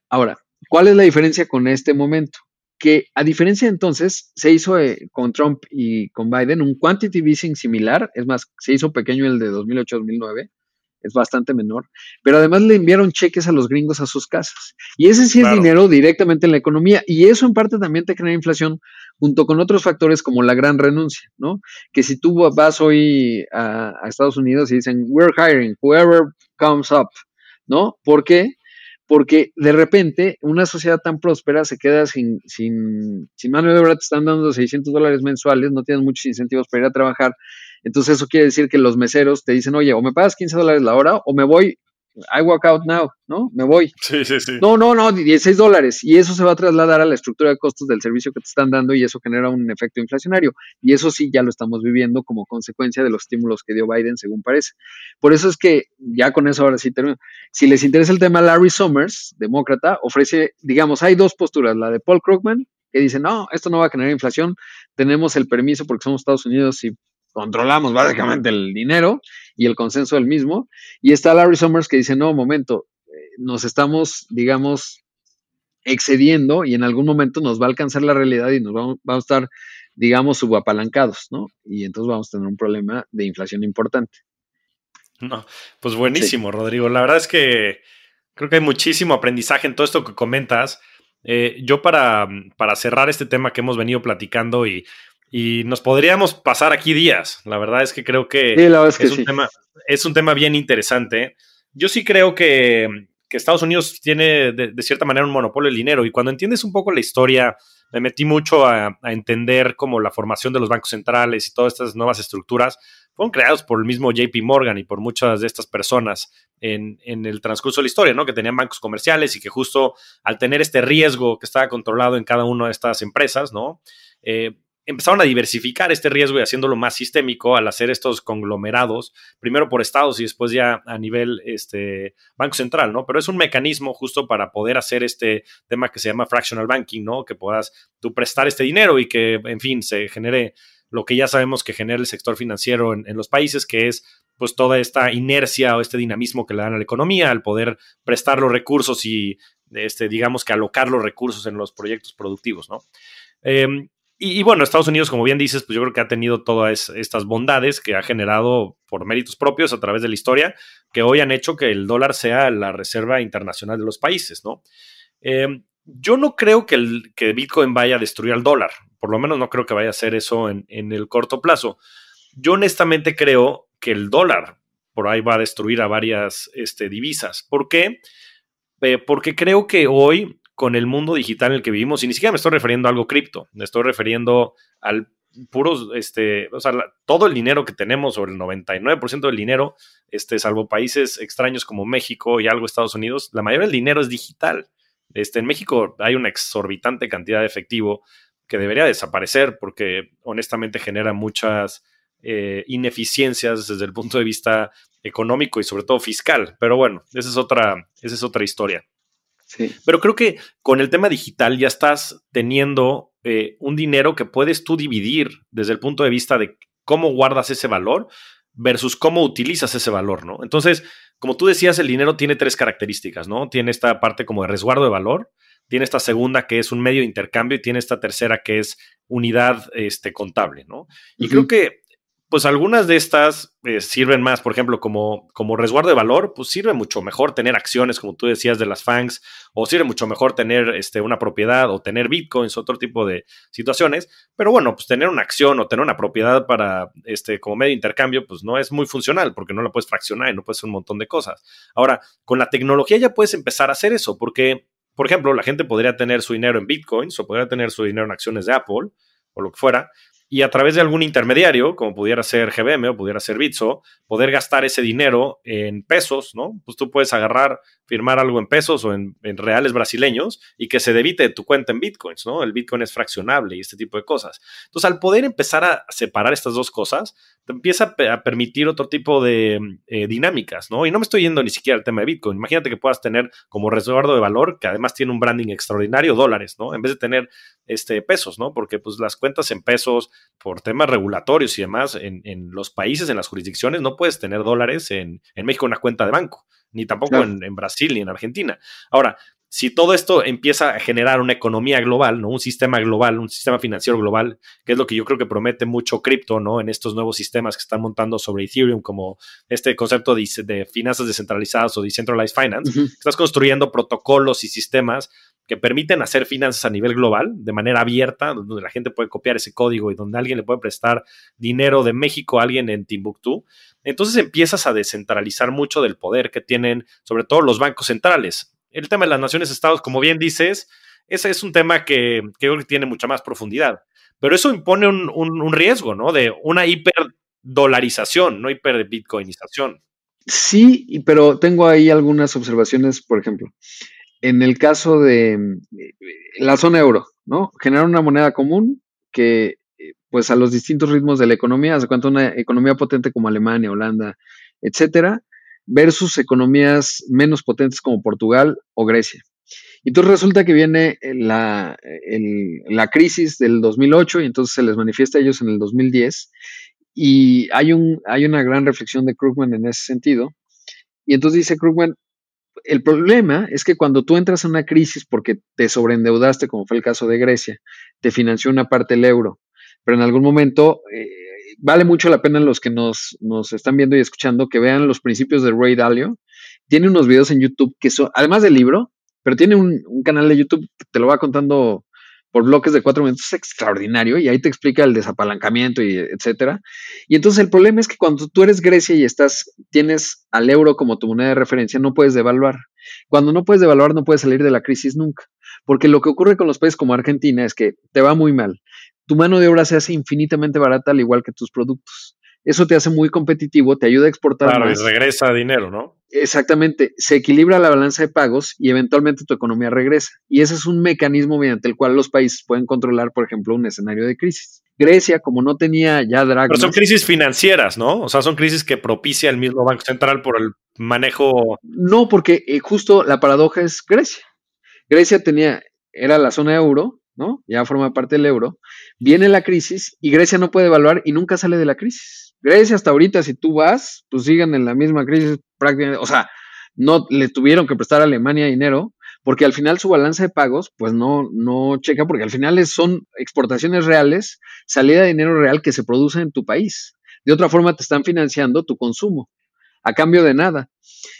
Ahora, ¿cuál es la diferencia con este momento? Que a diferencia entonces, se hizo eh, con Trump y con Biden un quantitative easing similar, es más, se hizo pequeño el de 2008-2009, es bastante menor, pero además le enviaron cheques a los gringos a sus casas. Y ese sí es dinero directamente en la economía, y eso en parte también te crea inflación, junto con otros factores como la gran renuncia, ¿no? Que si tú vas hoy a, Estados Unidos y dicen, we're hiring whoever comes up, ¿no? ¿Por qué? Porque de repente una sociedad tan próspera se queda sin, sin, sin mano de obra, te están dando 600 dólares mensuales, no tienes muchos incentivos para ir a trabajar, entonces eso quiere decir que los meseros te dicen, oye, o me pagas 15 dólares la hora o me voy, I walk out now, ¿no? Me voy. Sí, sí, sí. No, no, no, 16 dólares. Y eso se va a trasladar a la estructura de costos del servicio que te están dando y eso genera un efecto inflacionario. Y eso sí ya lo estamos viviendo como consecuencia de los estímulos que dio Biden, según parece. Por eso es que ya con eso ahora sí termino. Si les interesa el tema, Larry Summers, demócrata, ofrece, digamos, hay dos posturas, la de Paul Krugman, que dice, no, esto no va a generar inflación, tenemos el permiso porque somos Estados Unidos y controlamos básicamente el dinero y el consenso del mismo. Y está Larry Summers que dice, no, momento, eh, nos estamos, digamos, excediendo y en algún momento nos va a alcanzar la realidad y nos vamos, a estar, digamos, subapalancados, ¿no? Y entonces vamos a tener un problema de inflación importante. No, pues buenísimo, Rodrigo. La verdad es que creo que hay muchísimo aprendizaje en todo esto que comentas. Eh, yo para, para, cerrar este tema que hemos venido platicando y, y, nos podríamos pasar aquí días, la verdad es que creo que, es, un tema, es un tema bien interesante. Yo sí creo que, que Estados Unidos tiene de, cierta manera un monopolio del dinero y cuando entiendes un poco la historia, me metí mucho a, entender como la formación de los bancos centrales y todas estas nuevas estructuras fueron creados por el mismo JP Morgan y por muchas de estas personas en, en, el transcurso de la historia, ¿no? Que tenían bancos comerciales y que justo al tener este riesgo que estaba controlado en cada una de estas empresas, ¿no? Eh, empezaron a diversificar este riesgo y haciéndolo más sistémico al hacer estos conglomerados, primero por estados y después ya a nivel este, Banco Central, ¿no? Pero es un mecanismo justo para poder hacer este tema que se llama fractional banking, ¿no? Que puedas tú prestar este dinero y que, en fin, se genere lo que ya sabemos que genera el sector financiero en, los países, que es pues toda esta inercia o este dinamismo que le dan a la economía al poder prestar los recursos y, este, digamos que alocar los recursos en los proyectos productivos, ¿no? Em, y, bueno, Estados Unidos, como bien dices, pues yo creo que ha tenido todas estas bondades que ha generado por méritos propios a través de la historia, que hoy han hecho que el dólar sea la reserva internacional de los países, ¿no? Em, yo no creo que, el, que Bitcoin vaya a destruir al dólar, por lo menos no creo que vaya a hacer eso en, el corto plazo. Yo honestamente creo que el dólar por ahí va a destruir a varias este, divisas. ¿Por qué? Eh, porque creo que hoy con el mundo digital en el que vivimos, y ni siquiera me estoy refiriendo a algo cripto, me estoy refiriendo al puro, este, o sea, todo el dinero que tenemos, o el 99% del dinero, este, salvo países extraños como México y algo Estados Unidos, la mayoría del dinero es digital. Este, en México hay una exorbitante cantidad de efectivo que debería desaparecer porque honestamente genera muchas eh, ineficiencias desde el punto de vista económico y sobre todo fiscal. Pero bueno, esa es otra, esa es otra historia. Pero creo que con el tema digital ya estás teniendo eh, un dinero que puedes tú dividir desde el punto de vista de cómo guardas ese valor versus cómo utilizas ese valor, ¿no? Entonces, como tú decías, el dinero tiene tres características, ¿no? Tiene esta parte como de resguardo de valor, tiene esta segunda que es un medio de intercambio y tiene esta tercera que es unidad este, contable, ¿no? Y creo que pues algunas de estas eh, sirven más, por ejemplo, como, como resguardo de valor, pues sirve mucho mejor tener acciones, como tú decías, de las FANGs, o sirve mucho mejor tener este, una propiedad o tener bitcoins, otro tipo de situaciones. Pero bueno, pues tener una acción o tener una propiedad para, este, como medio de intercambio, pues no es muy funcional porque no la puedes fraccionar y no puedes hacer un montón de cosas. Ahora, con la tecnología ya puedes empezar a hacer eso, porque, por ejemplo, la gente podría tener su dinero en bitcoins o podría tener su dinero en acciones de Apple o lo que fuera, y a través de algún intermediario, como pudiera ser GBM o pudiera ser Bitso, poder gastar ese dinero en pesos, ¿no? Pues tú puedes agarrar, firmar algo en pesos o en, reales brasileños y que se debite tu cuenta en Bitcoins, ¿no? El Bitcoin es fraccionable y este tipo de cosas. Entonces, al poder empezar a separar estas dos cosas, te empieza a, permitir otro tipo de eh, dinámicas, ¿no? Y no me estoy yendo ni siquiera al tema de Bitcoin. Imagínate que puedas tener como resguardo de valor, que además tiene un branding extraordinario, dólares, ¿no? En vez de tener este, pesos, ¿no? Porque pues las cuentas en pesos, por temas regulatorios y demás, en, los países, en las jurisdicciones, no puedes tener dólares en, México una cuenta de banco, ni tampoco en, en Brasil ni en Argentina. Ahora, si todo esto empieza a generar una economía global, ¿no? Un sistema global, un sistema financiero global, que es lo que yo creo que promete mucho cripto, ¿no? En estos nuevos sistemas que están montando sobre Ethereum, como este concepto de, finanzas descentralizadas o decentralized finance, estás construyendo protocolos y sistemas que permiten hacer finanzas a nivel global de manera abierta, donde la gente puede copiar ese código y donde alguien le puede prestar dinero de México a alguien en Timbuktu. Entonces empiezas a descentralizar mucho del poder que tienen, sobre todo los bancos centrales el tema de las naciones estados, como bien dices, ese es un tema que, creo que tiene mucha más profundidad. Pero eso impone un, riesgo, ¿no? De una hiperdolarización, no hiperdebitcoinización. Sí, pero tengo ahí algunas observaciones, por ejemplo. En el caso de eh, la zona euro, ¿no? Generar una moneda común que, eh, pues a los distintos ritmos de la economía, hace cuanto una economía potente como Alemania, Holanda, etcétera, versus economías menos potentes como Portugal o Grecia. Y entonces resulta que viene la, la crisis del 2008 y entonces se les manifiesta a ellos en el 2010 Y hay, un, hay una gran reflexión de Krugman en ese sentido. Y entonces dice Krugman, el problema es que cuando tú entras en una crisis porque te sobreendeudaste, como fue el caso de Grecia, te financió una parte del euro, pero en algún momento eh, vale mucho la pena los que nos, nos, están viendo y escuchando que vean los principios de Ray Dalio. Tiene unos videos en YouTube que son, además del libro, pero tiene un, un canal de YouTube que te lo va contando por bloques de cuatro minutos es extraordinario y ahí te explica el desapalancamiento y etcétera. Y entonces el problema es que cuando tú eres Grecia y estás, tienes al euro como tu moneda de referencia, no puedes devaluar. Cuando no puedes devaluar, no puedes salir de la crisis nunca. Porque lo que ocurre con los países como Argentina es que te va muy mal. Tu mano de obra se hace infinitamente barata al igual que tus productos. Eso te hace muy competitivo, te ayuda a exportar claro, y regresa dinero, ¿no? Exactamente, se equilibra la balanza de pagos y eventualmente tu economía regresa. Y ese es un mecanismo mediante el cual los países pueden controlar, por ejemplo, un escenario de crisis. Grecia, como no tenía ya dragmas... Pero son crisis financieras, ¿no? O sea, son crisis que propicia el mismo Banco Central por el manejo... No, porque eh, justo la paradoja es Grecia. Grecia tenía, era la zona euro, ¿no? Ya forma parte del euro. Viene la crisis y Grecia no puede evaluar y nunca sale de la crisis. Grecia hasta ahorita, si tú vas, pues siguen en la misma crisis prácticamente, o sea, no le tuvieron que prestar a Alemania dinero, porque al final su balance de pagos, pues no, no checa, porque al final son exportaciones reales, salida de dinero real que se produce en tu país. De otra forma, te están financiando tu consumo, a cambio de nada.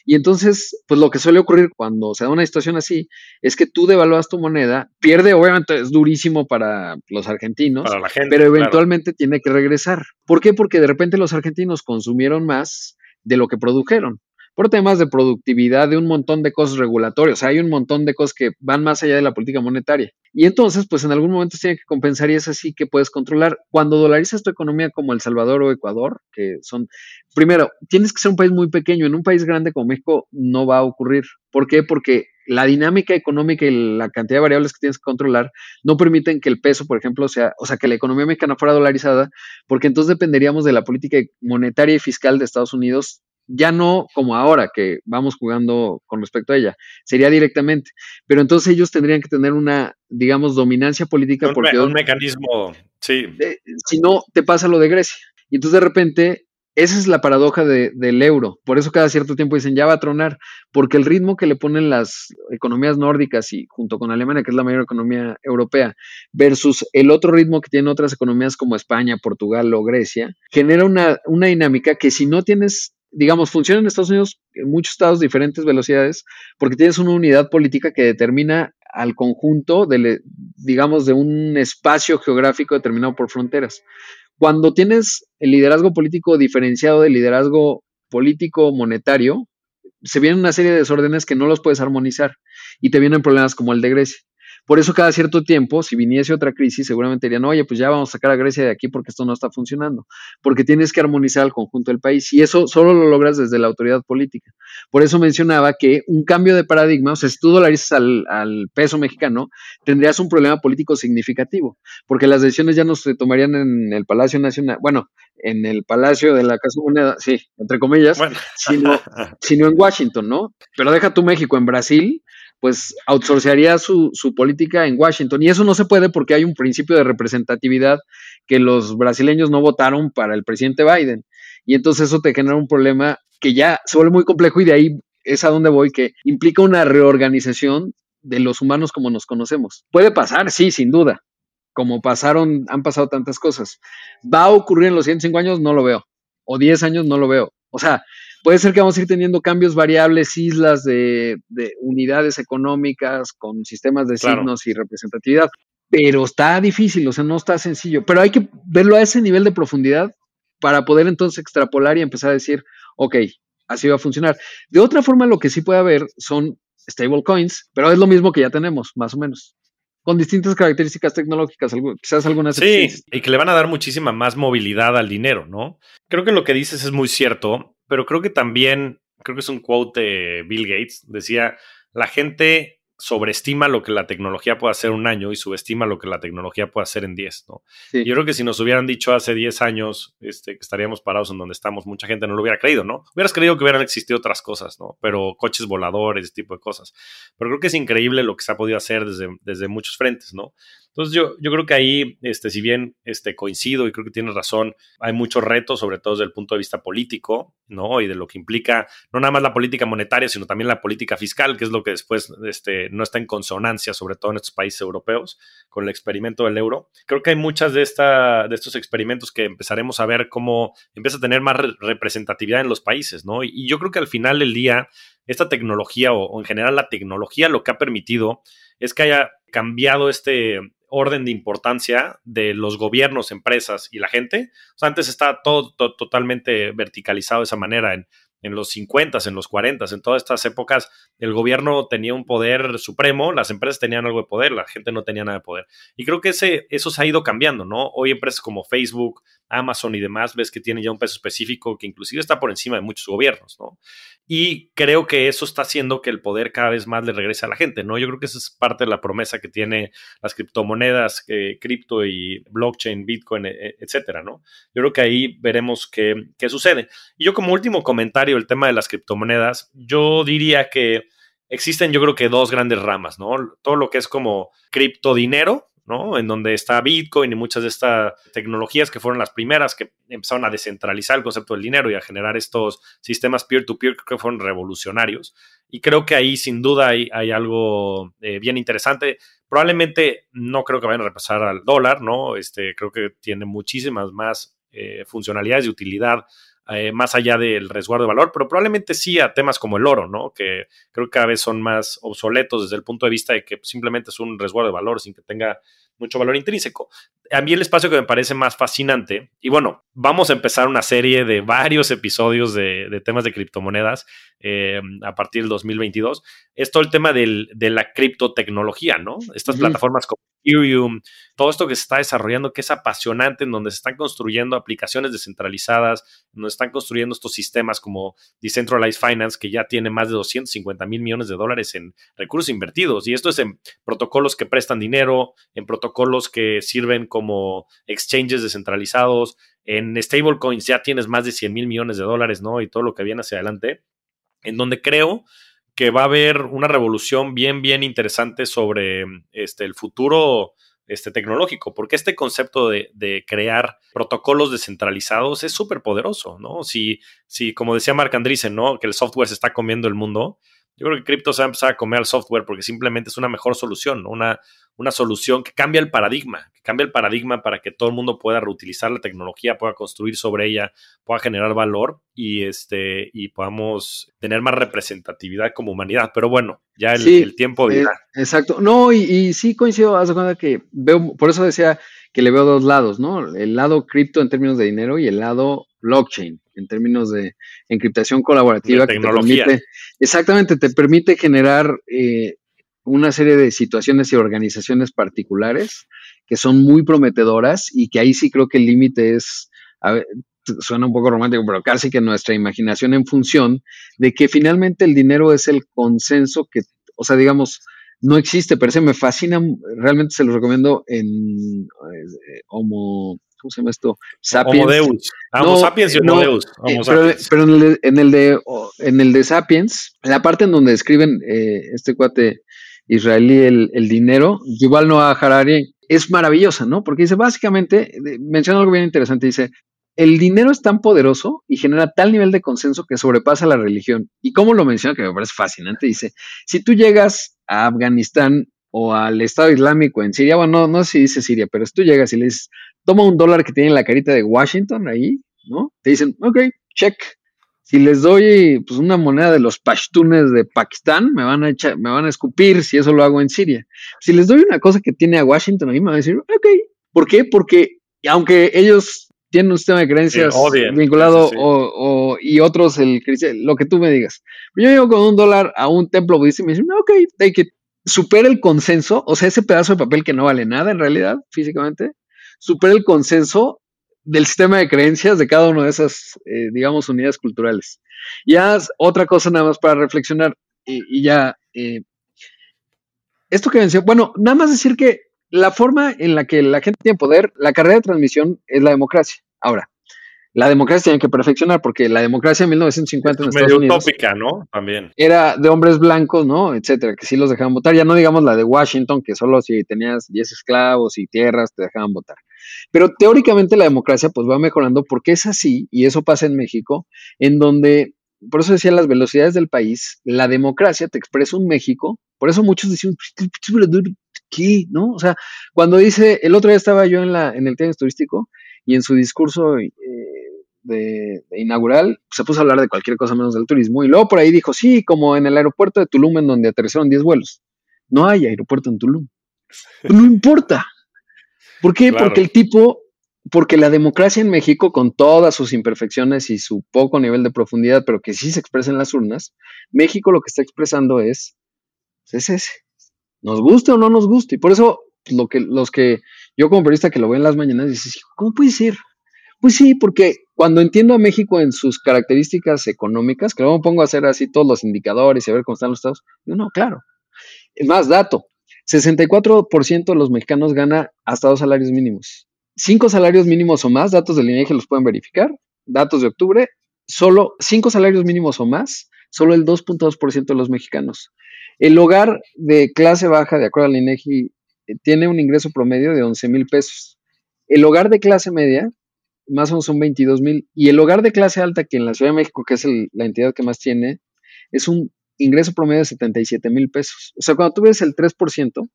Y entonces, pues lo que suele ocurrir cuando se da una situación así es que tú devalúas tu moneda, pierde, obviamente es durísimo para los argentinos, para la gente, pero eventualmente tiene que regresar. ¿Por qué? Porque de repente los argentinos consumieron más de lo que produjeron por temas de productividad, de un montón de cosas regulatorias. O sea, hay un montón de cosas que van más allá de la política monetaria. Y entonces, pues en algún momento se tiene que compensar y es así que puedes controlar. Cuando dolarizas tu economía como El Salvador o Ecuador, que son, primero, tienes que ser un país muy pequeño. En un país grande como México no va a ocurrir. ¿Por qué? Porque la dinámica económica y la cantidad de variables que tienes que controlar no permiten que el peso, por ejemplo, sea, o sea, que la economía mexicana fuera dolarizada, porque entonces dependeríamos de la política monetaria y fiscal de Estados Unidos ya no como ahora que vamos jugando con respecto a ella, sería directamente, pero entonces ellos tendrían que tener una, digamos, dominancia política un porque un mecanismo, sí. si no, te pasa lo de Grecia. Y entonces de repente, esa es la paradoja del euro. Por eso cada cierto tiempo dicen, ya va a tronar, porque el ritmo que le ponen las economías nórdicas y junto con Alemania, que es la mayor economía europea, versus el otro ritmo que tienen otras economías como España, Portugal o Grecia, genera una, una dinámica que si no tienes digamos, funciona en Estados Unidos en muchos estados diferentes velocidades, porque tienes una unidad política que determina al conjunto, de, digamos, de un espacio geográfico determinado por fronteras. Cuando tienes el liderazgo político diferenciado del liderazgo político monetario, se vienen una serie de desórdenes que no los puedes armonizar y te vienen problemas como el de Grecia. Por eso cada cierto tiempo, si viniese otra crisis, seguramente dirían, oye, pues ya vamos a sacar a Grecia de aquí porque esto no está funcionando, porque tienes que armonizar al conjunto del país y eso solo lo logras desde la autoridad política. Por eso mencionaba que un cambio de paradigma, o sea, si tú dolarizas al, peso mexicano, tendrías un problema político significativo, porque las decisiones ya no se tomarían en el Palacio Nacional, bueno, en el Palacio de la Casa Moneda, sí, entre comillas, sino, sino en Washington, ¿no? Pero deja tú México, en Brasil, pues outsourcearía su, su, política en Washington. Y eso no se puede porque hay un principio de representatividad que los brasileños no votaron para el presidente Biden. Y entonces eso te genera un problema que ya se vuelve muy complejo y de ahí es a donde voy, que implica una reorganización de los humanos como nos conocemos. Puede pasar, sí, sin duda. Como pasaron, han pasado tantas cosas. ¿Va a ocurrir en los 105 años? No lo veo. O 10 años, no lo veo. O sea, Puede ser que vamos a ir teniendo cambios variables, islas de, unidades económicas con sistemas de signos y representatividad, pero está difícil, o sea, no está sencillo. Pero hay que verlo a ese nivel de profundidad para poder entonces extrapolar y empezar a decir, ok, así va a funcionar. De otra forma, lo que sí puede haber son stablecoins, pero es lo mismo que ya tenemos, más o menos con distintas características tecnológicas, quizás algunas. Sí, y que le van a dar muchísima más movilidad al dinero, ¿no? Creo que lo que dices es muy cierto pero creo que también, creo que es un quote de Bill Gates, decía, la gente sobreestima lo que la tecnología puede hacer un año y subestima lo que la tecnología puede hacer en 10, ¿no? Yo creo que si nos hubieran dicho hace 10 años este, que estaríamos parados en donde estamos, mucha gente no lo hubiera creído, ¿no? Hubieras creído que hubieran existido otras cosas, ¿no? Pero coches voladores, ese tipo de cosas. Pero creo que es increíble lo que se ha podido hacer desde, desde muchos frentes, ¿no? Entonces yo, yo creo que ahí, este, si bien este, coincido y creo que tienes razón, hay muchos retos, sobre todo desde el punto de vista político, ¿no? Y de lo que implica no nada más la política monetaria, sino también la política fiscal, que es lo que después este, no está en consonancia, sobre todo en estos países europeos, con el experimento del euro. Creo que hay muchas de, esta, de estos experimentos que empezaremos a ver cómo empieza a tener más representatividad en los países, ¿no? Y, yo creo que al final del día, esta tecnología o, o en general la tecnología lo que ha permitido es que haya cambiado este orden de importancia de los gobiernos, empresas y la gente. O sea, antes estaba todo, totalmente verticalizado de esa manera. En, en los 50, en los 40, en todas estas épocas, el gobierno tenía un poder supremo, las empresas tenían algo de poder, la gente no tenía nada de poder. Y creo que ese, eso se ha ido cambiando, ¿no? Hoy empresas como Facebook, Amazon y demás, ves que tienen ya un peso específico que inclusive está por encima de muchos gobiernos, ¿no? Y creo que eso está haciendo que el poder cada vez más le regrese a la gente, ¿no? Yo creo que esa es parte de la promesa que tiene las criptomonedas, eh, cripto y blockchain, Bitcoin, e, e, etcétera, ¿no? Yo creo que ahí veremos qué, qué sucede. Y yo como último comentario, el tema de las criptomonedas, yo diría que existen yo creo que dos grandes ramas, ¿no? Todo lo que es como criptodinero, ¿no? En donde está Bitcoin y muchas de estas tecnologías que fueron las primeras que empezaron a descentralizar el concepto del dinero y a generar estos sistemas peer-to-peer que fueron revolucionarios. Y creo que ahí sin duda hay, hay algo eh, bien interesante. Probablemente no creo que vayan a repasar al dólar, ¿no? Este, creo que tiene muchísimas más eh, funcionalidades y utilidad eh, más allá del resguardo de valor, pero probablemente sí a temas como el oro, ¿no? Que creo que cada vez son más obsoletos desde el punto de vista de que simplemente es un resguardo de valor sin que tenga mucho valor intrínseco. A mí el espacio que me parece más fascinante, y bueno, vamos a empezar una serie de varios episodios de, temas de criptomonedas eh, a partir del 2022, es todo el tema de la criptotecnología, ¿no? Estas plataformas como Ethereum, todo esto que se está desarrollando, que es apasionante, en donde se están construyendo aplicaciones descentralizadas, donde están construyendo estos sistemas como Decentralized Finance, que ya tiene más de 250 mil millones de dólares en recursos invertidos. Y esto es en protocolos que prestan dinero, en protocolos que sirven como exchanges descentralizados, en stablecoins ya tienes más de 100 mil millones de dólares, ¿no? Y todo lo que viene hacia adelante, en donde creo que va a haber una revolución bien, bien interesante sobre este, el futuro este, tecnológico, porque este concepto de, crear protocolos descentralizados es súper poderoso, ¿no? Si, si, como decía Mark Andreessen, ¿no? Que el software se está comiendo el mundo, yo creo que cripto se va a empezar a comer al software porque simplemente es una mejor solución, una, una solución que cambia el paradigma, que cambia el paradigma para que todo el mundo pueda reutilizar la tecnología, pueda construir sobre ella, pueda generar valor y, este, y podamos tener más representatividad como humanidad. Pero bueno, ya el, tiempo dirá. Eh, exacto. No, y, sí coincido, haz de cuenta que veo, por eso decía que le veo dos lados, ¿no? El lado cripto en términos de dinero y el lado blockchain en términos de encriptación colaborativa. Que tecnología. exactamente, te permite generar eh, una serie de situaciones y organizaciones particulares que son muy prometedoras y que ahí sí creo que el límite es, suena un poco romántico, pero casi que nuestra imaginación en función de que finalmente el dinero es el consenso que, o sea, digamos, no existe, pero se me fascina, realmente se lo recomiendo en eh, Homo, ¿cómo se llama esto? Sapiens. Homo Deus. Homo Sapiens y Homo Deus. Eh, pero, en, el, en, el, de, en el de Sapiens, la parte en donde escriben eh, este cuate israelí el, el dinero, Yuval Noah Harari, es maravillosa, ¿no? Porque dice, básicamente, menciona algo bien interesante, dice, el dinero es tan poderoso y genera tal nivel de consenso que sobrepasa la religión. Y como lo menciona, que me parece fascinante, dice, si tú llegas a Afganistán o al Estado Islámico en Siria, bueno, no, no sé si dice Siria, pero si tú llegas y le dices, toma un dólar que tiene la carita de Washington ahí, ¿no? Te dicen, ok, check, si les doy pues, una moneda de los pashtunes de Pakistán, me van a echar, me van a escupir si eso lo hago en Siria. Si les doy una cosa que tiene a Washington, a mí me van a decir, ok. ¿Por qué? Porque aunque ellos tienen un sistema de creencias vinculado O, y otros el lo que tú me digas. Yo llego con un dólar a un templo budista y me dicen, ok, take it. Supera el consenso, o sea, ese pedazo de papel que no vale nada en realidad, físicamente, supera el consenso del sistema de creencias de cada una de esas, eh, digamos, unidades culturales. Ya otra cosa nada más para reflexionar y, ya, eh, esto que mencioné, bueno, nada más decir que la forma en la que la gente tiene poder, la carrera de transmisión es la democracia. Ahora, la democracia tiene que perfeccionar, porque la democracia en 1950 en Estados Unidos utópica, ¿no? También. Era de hombres blancos, ¿no? Etcétera, que sí los dejaban votar. Ya no digamos la de Washington, que solo si tenías 10 esclavos y tierras te dejaban votar. Pero teóricamente la democracia pues va mejorando porque es así, y eso pasa en México, en donde, por eso decía las velocidades del país, la democracia te expresa un México, por eso muchos dicen, ¿qué? ¿No? O sea, cuando dice, el otro día estaba yo en, la, en el tenis turístico y en su discurso... Eh, de, inaugural, se puso a hablar de cualquier cosa menos del turismo. Y luego por ahí dijo, sí, como en el aeropuerto de Tulum, en donde aterrizaron 10 vuelos. No hay aeropuerto en Tulum. no importa. ¿Por qué? Porque el tipo, porque la democracia en México, con todas sus imperfecciones y su poco nivel de profundidad, pero que sí se expresa en las urnas, México lo que está expresando es, pues, es ese. Nos guste o no nos guste. Y por eso lo que, los que yo como periodista que lo veo en las mañanas, dices, ¿cómo puede ser? Pues sí, porque cuando entiendo a México en sus características económicas, que luego pongo a hacer así todos los indicadores y a ver cómo están los estados, digo, no, claro. Más, dato, 64% de los mexicanos gana hasta dos salarios mínimos. Cinco salarios mínimos o más, datos del INEGI los pueden verificar, datos de octubre, solo cinco salarios mínimos o más, solo el 2.2% de los mexicanos. El hogar de clase baja, de acuerdo al INEGI, eh, tiene un ingreso promedio de 11 mil pesos. El hogar de clase media más o menos son 22 mil. Y el hogar de clase alta, que en la Ciudad de México, que es la entidad que más tiene, es un ingreso promedio de 77 mil pesos. O sea, cuando tú ves el 3%,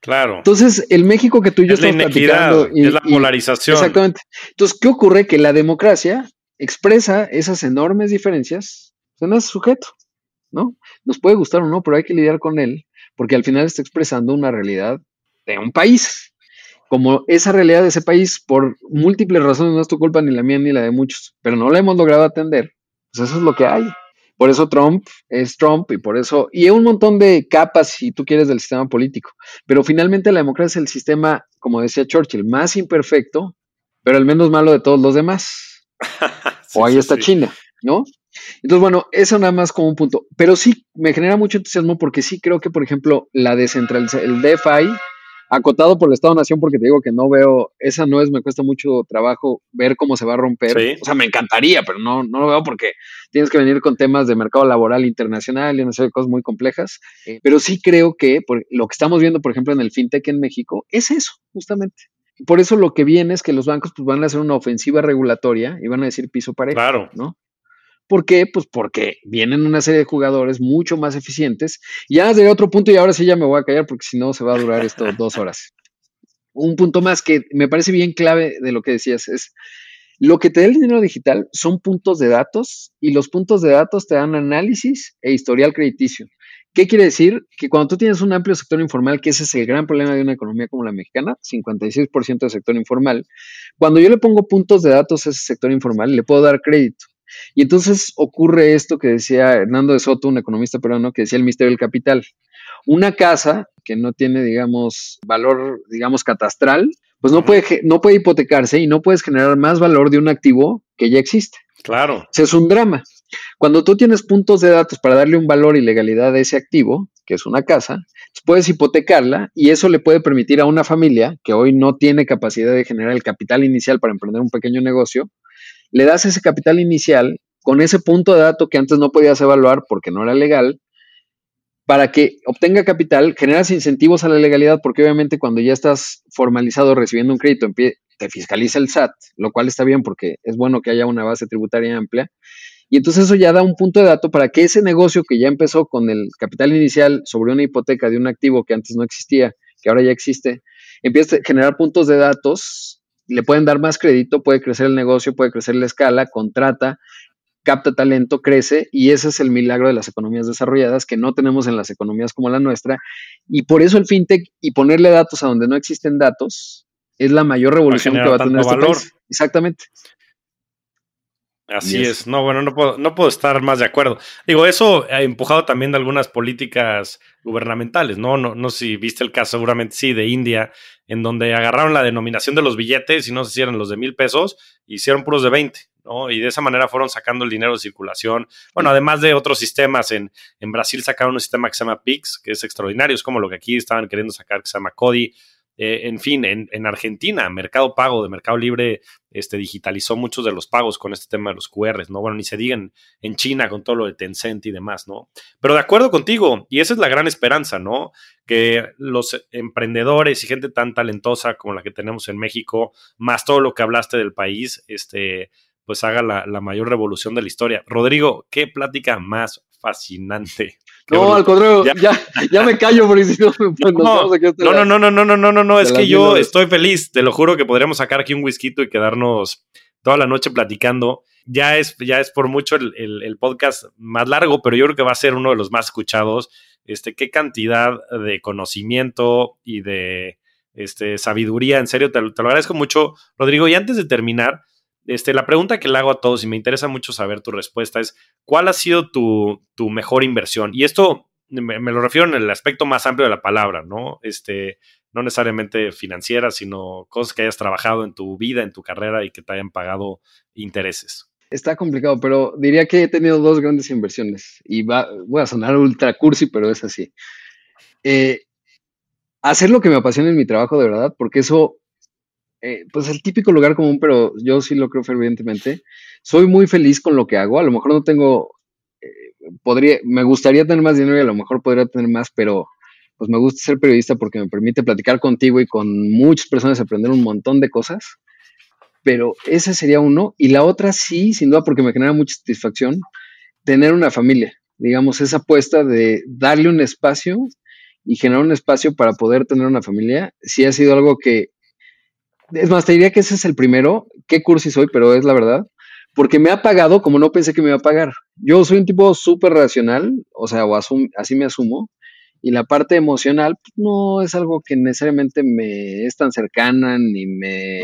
Claro. Entonces, el México que tú y yo es estamos platicando. Y, es la polarización. exactamente. Entonces, ¿qué ocurre? Que la democracia expresa esas enormes diferencias en ese sujeto, ¿no? Nos puede gustar o no, pero hay que lidiar con él, porque al final está expresando una realidad de un país como esa realidad de ese país, por múltiples razones, no es tu culpa ni la mía ni la de muchos, pero no la hemos logrado atender, pues eso es lo que hay. Por eso Trump es Trump y por eso, y hay un montón de capas, si tú quieres, del sistema político. Pero finalmente la democracia es el sistema, como decía Churchill, más imperfecto, pero el menos malo de todos los demás. o ahí está China, ¿no? Entonces, bueno, eso nada más como un punto. Pero sí, me genera mucho entusiasmo porque sí creo que, por ejemplo, la descentralización, el DeFi, acotado por el Estado-Nación, porque te digo que no veo, esa no es, me cuesta mucho trabajo ver cómo se va a romper. O sea, me encantaría, pero no, no lo veo porque tienes que venir con temas de mercado laboral internacional y una serie de cosas muy complejas. pero sí creo que lo que estamos viendo, por ejemplo, en el fintech en México, es eso, justamente. Por eso lo que viene es que los bancos pues, van a hacer una ofensiva regulatoria y van a decir piso parejo, claro. ¿no? ¿Por qué? Pues porque vienen una serie de jugadores mucho más eficientes. Y ya de otro punto, y ahora sí ya me voy a callar porque si no se va a durar esto dos horas. Un punto más que me parece bien clave de lo que decías es, lo que te da el dinero digital son puntos de datos y los puntos de datos te dan análisis e historial crediticio. ¿Qué quiere decir? Que cuando tú tienes un amplio sector informal, que ese es el gran problema de una economía como la mexicana, 56% de sector informal, cuando yo le pongo puntos de datos a ese sector informal, le puedo dar crédito. Y entonces ocurre esto que decía Hernando de Soto, un economista peruano, que decía el misterio del capital. Una casa que no tiene, digamos, valor, digamos, catastral, pues no puede, no puede hipotecarse y no puedes generar más valor de un activo que ya existe. Claro. es un drama. Cuando tú tienes puntos de datos para darle un valor y legalidad a ese activo, que es una casa, pues puedes hipotecarla y eso le puede permitir a una familia que hoy no tiene capacidad de generar el capital inicial para emprender un pequeño negocio, le das ese capital inicial con ese punto de dato que antes no podías evaluar porque no era legal, para que obtenga capital, generas incentivos a la legalidad, porque obviamente cuando ya estás formalizado recibiendo un crédito, te fiscaliza el SAT, lo cual está bien porque es bueno que haya una base tributaria amplia. Y entonces eso ya da un punto de dato para que ese negocio que ya empezó con el capital inicial sobre una hipoteca de un activo que antes no existía, que ahora ya existe, empiece a generar puntos de datos le pueden dar más crédito, puede crecer el negocio, puede crecer la escala, contrata, capta talento, crece y ese es el milagro de las economías desarrolladas que no tenemos en las economías como la nuestra. Y por eso el fintech y ponerle datos a donde no existen datos es la mayor revolución que va a tener este valor. Exactamente. Así es. No, bueno, no puedo, no puedo estar más de acuerdo. Digo, eso ha empujado también de algunas políticas gubernamentales, ¿no? No, no sé si viste el caso, seguramente sí, de India, en donde agarraron la denominación de los billetes y no sé si eran los de mil pesos, hicieron puros de 20, ¿no? Y de esa manera fueron sacando el dinero de circulación. Bueno, además de otros sistemas, en, en Brasil sacaron un sistema que se llama PIX, que es extraordinario, es como lo que aquí estaban queriendo sacar, que se llama CODI. Eh, en fin, en, Argentina, Mercado Pago de Mercado Libre este, digitalizó muchos de los pagos con este tema de los QRs, ¿no? Bueno, ni se digan en China con todo lo de Tencent y demás, ¿no? Pero de acuerdo contigo, y esa es la gran esperanza, ¿no? Que los emprendedores y gente tan talentosa como la que tenemos en México, más todo lo que hablaste del país, este, pues haga la, la mayor revolución de la historia. Rodrigo, qué plática más fascinante. No, al contrario, ya, ya, me callo porque si no me no, no, no, no, no, no, no, no, no, es que yo estoy feliz, te lo juro que podríamos sacar aquí un whisky y quedarnos toda la noche platicando. Ya es, ya es por mucho el, el, podcast más largo, pero yo creo que va a ser uno de los más escuchados. Este, qué cantidad de conocimiento y de este, sabiduría, en serio, te, te lo agradezco mucho, Rodrigo. Y antes de terminar, este, la pregunta que le hago a todos y me interesa mucho saber tu respuesta es, ¿cuál ha sido tu, mejor inversión? Y esto me, lo refiero en el aspecto más amplio de la palabra, ¿no? Este, no necesariamente financiera, sino cosas que hayas trabajado en tu vida, en tu carrera y que te hayan pagado intereses. Está complicado, pero diría que he tenido dos grandes inversiones y va, voy a sonar ultra cursi, pero es así. Eh, hacer lo que me apasiona en mi trabajo de verdad, porque eso eh, pues el típico lugar común, pero yo sí lo creo fervientemente. Soy muy feliz con lo que hago. A lo mejor no tengo, eh, podría, me gustaría tener más dinero y a lo mejor podría tener más, pero pues me gusta ser periodista porque me permite platicar contigo y con muchas personas aprender un montón de cosas. Pero ese sería uno. Y la otra sí, sin duda, porque me genera mucha satisfacción, tener una familia. Digamos, esa apuesta de darle un espacio y generar un espacio para poder tener una familia, sí ha sido algo que es más, te diría que ese es el primero. Qué cursi soy, pero es la verdad. Porque me ha pagado como no pensé que me iba a pagar. Yo soy un tipo súper racional, o sea, o así me asumo. Y la parte emocional pues, no es algo que necesariamente me es tan cercana, ni me,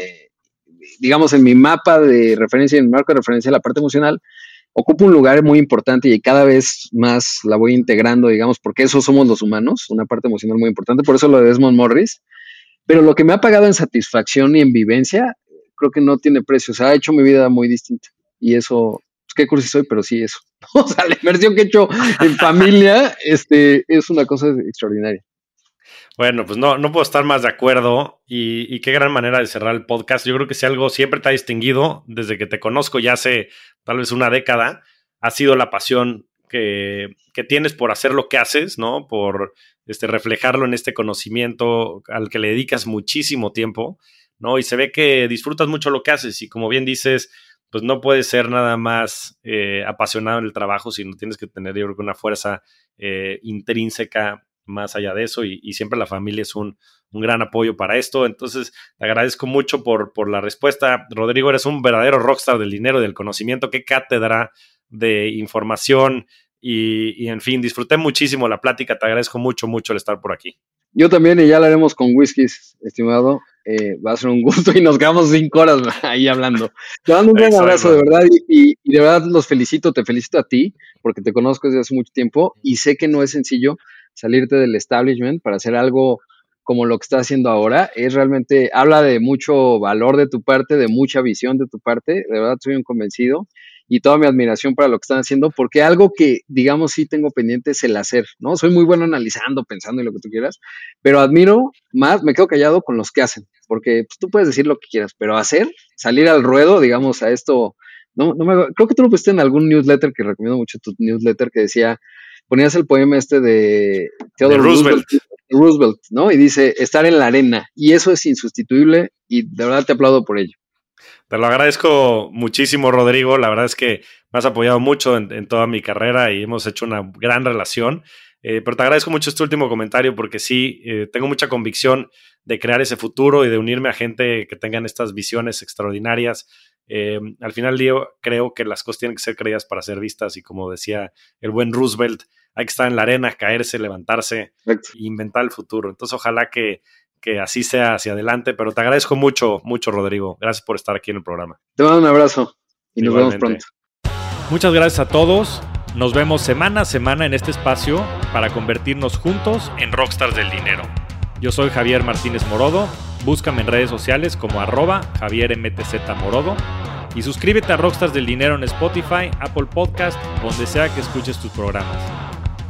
digamos, en mi mapa de referencia, en mi marco de referencia, la parte emocional ocupa un lugar muy importante y cada vez más la voy integrando, digamos, porque eso somos los humanos, una parte emocional muy importante. Por eso lo de Desmond Morris pero lo que me ha pagado en satisfacción y en vivencia, creo que no tiene precio. O sea, ha hecho mi vida muy distinta. Y eso, pues qué cursi soy, pero sí eso. O sea, la inversión que he hecho en familia este, es una cosa extraordinaria. Bueno, pues no, no puedo estar más de acuerdo y, qué gran manera de cerrar el podcast. Yo creo que si algo siempre te ha distinguido desde que te conozco ya hace tal vez una década, ha sido la pasión que, que tienes por hacer lo que haces, ¿no? Por este, reflejarlo en este conocimiento al que le dedicas muchísimo tiempo, ¿no? Y se ve que disfrutas mucho lo que haces y como bien dices, pues no puedes ser nada más eh, apasionado en el trabajo, sino tienes que tener, yo creo que una fuerza eh, intrínseca más allá de eso y, siempre la familia es un, un, gran apoyo para esto. Entonces, te agradezco mucho por, por la respuesta. Rodrigo, eres un verdadero rockstar del dinero y del conocimiento. Qué cátedra de información, y, en fin, disfruté muchísimo la plática. Te agradezco mucho, mucho el estar por aquí. Yo también, y ya lo haremos con whiskies, estimado. Eh, va a ser un gusto y nos quedamos cinco horas ahí hablando. Te mando un gran abrazo, de verdad, y, de verdad los felicito, te felicito a ti, porque te conozco desde hace mucho tiempo y sé que no es sencillo salirte del establishment para hacer algo como lo que estás haciendo ahora. Es realmente, habla de mucho valor de tu parte, de mucha visión de tu parte, de verdad soy un convencido y toda mi admiración para lo que están haciendo, porque algo que, digamos, sí tengo pendiente es el hacer, ¿no? Soy muy bueno analizando, pensando y lo que tú quieras, pero admiro más, me quedo callado con los que hacen, porque pues, tú puedes decir lo que quieras, pero hacer, salir al ruedo, digamos, a esto, no, no me, creo que tú lo pusiste en algún newsletter, que recomiendo mucho tu newsletter, que decía, ponías el poema este de Theodore Roosevelt. Roosevelt, ¿no? Y dice, estar en la arena, y eso es insustituible, y de verdad te aplaudo por ello. Te lo agradezco muchísimo, Rodrigo. La verdad es que me has apoyado mucho en, toda mi carrera y hemos hecho una gran relación. Eh, pero te agradezco mucho este último comentario porque sí, eh, tengo mucha convicción de crear ese futuro y de unirme a gente que tengan estas visiones extraordinarias. Eh, al final creo que las cosas tienen que ser creídas para ser vistas y como decía el buen Roosevelt, hay que estar en la arena, caerse, levantarse e inventar el futuro. Entonces ojalá que que así sea hacia adelante, pero te agradezco mucho, mucho, Rodrigo. Gracias por estar aquí en el programa. Te mando un abrazo y nos vemos pronto. Muchas gracias a todos. Nos vemos semana a semana en este espacio para convertirnos juntos en rockstars del dinero. Yo soy Javier Martínez Morodo. Búscame en redes sociales como arroba Javier MTZ Morodo. Y suscríbete a Rockstars del Dinero en Spotify, Apple Podcast, donde sea que escuches tus programas.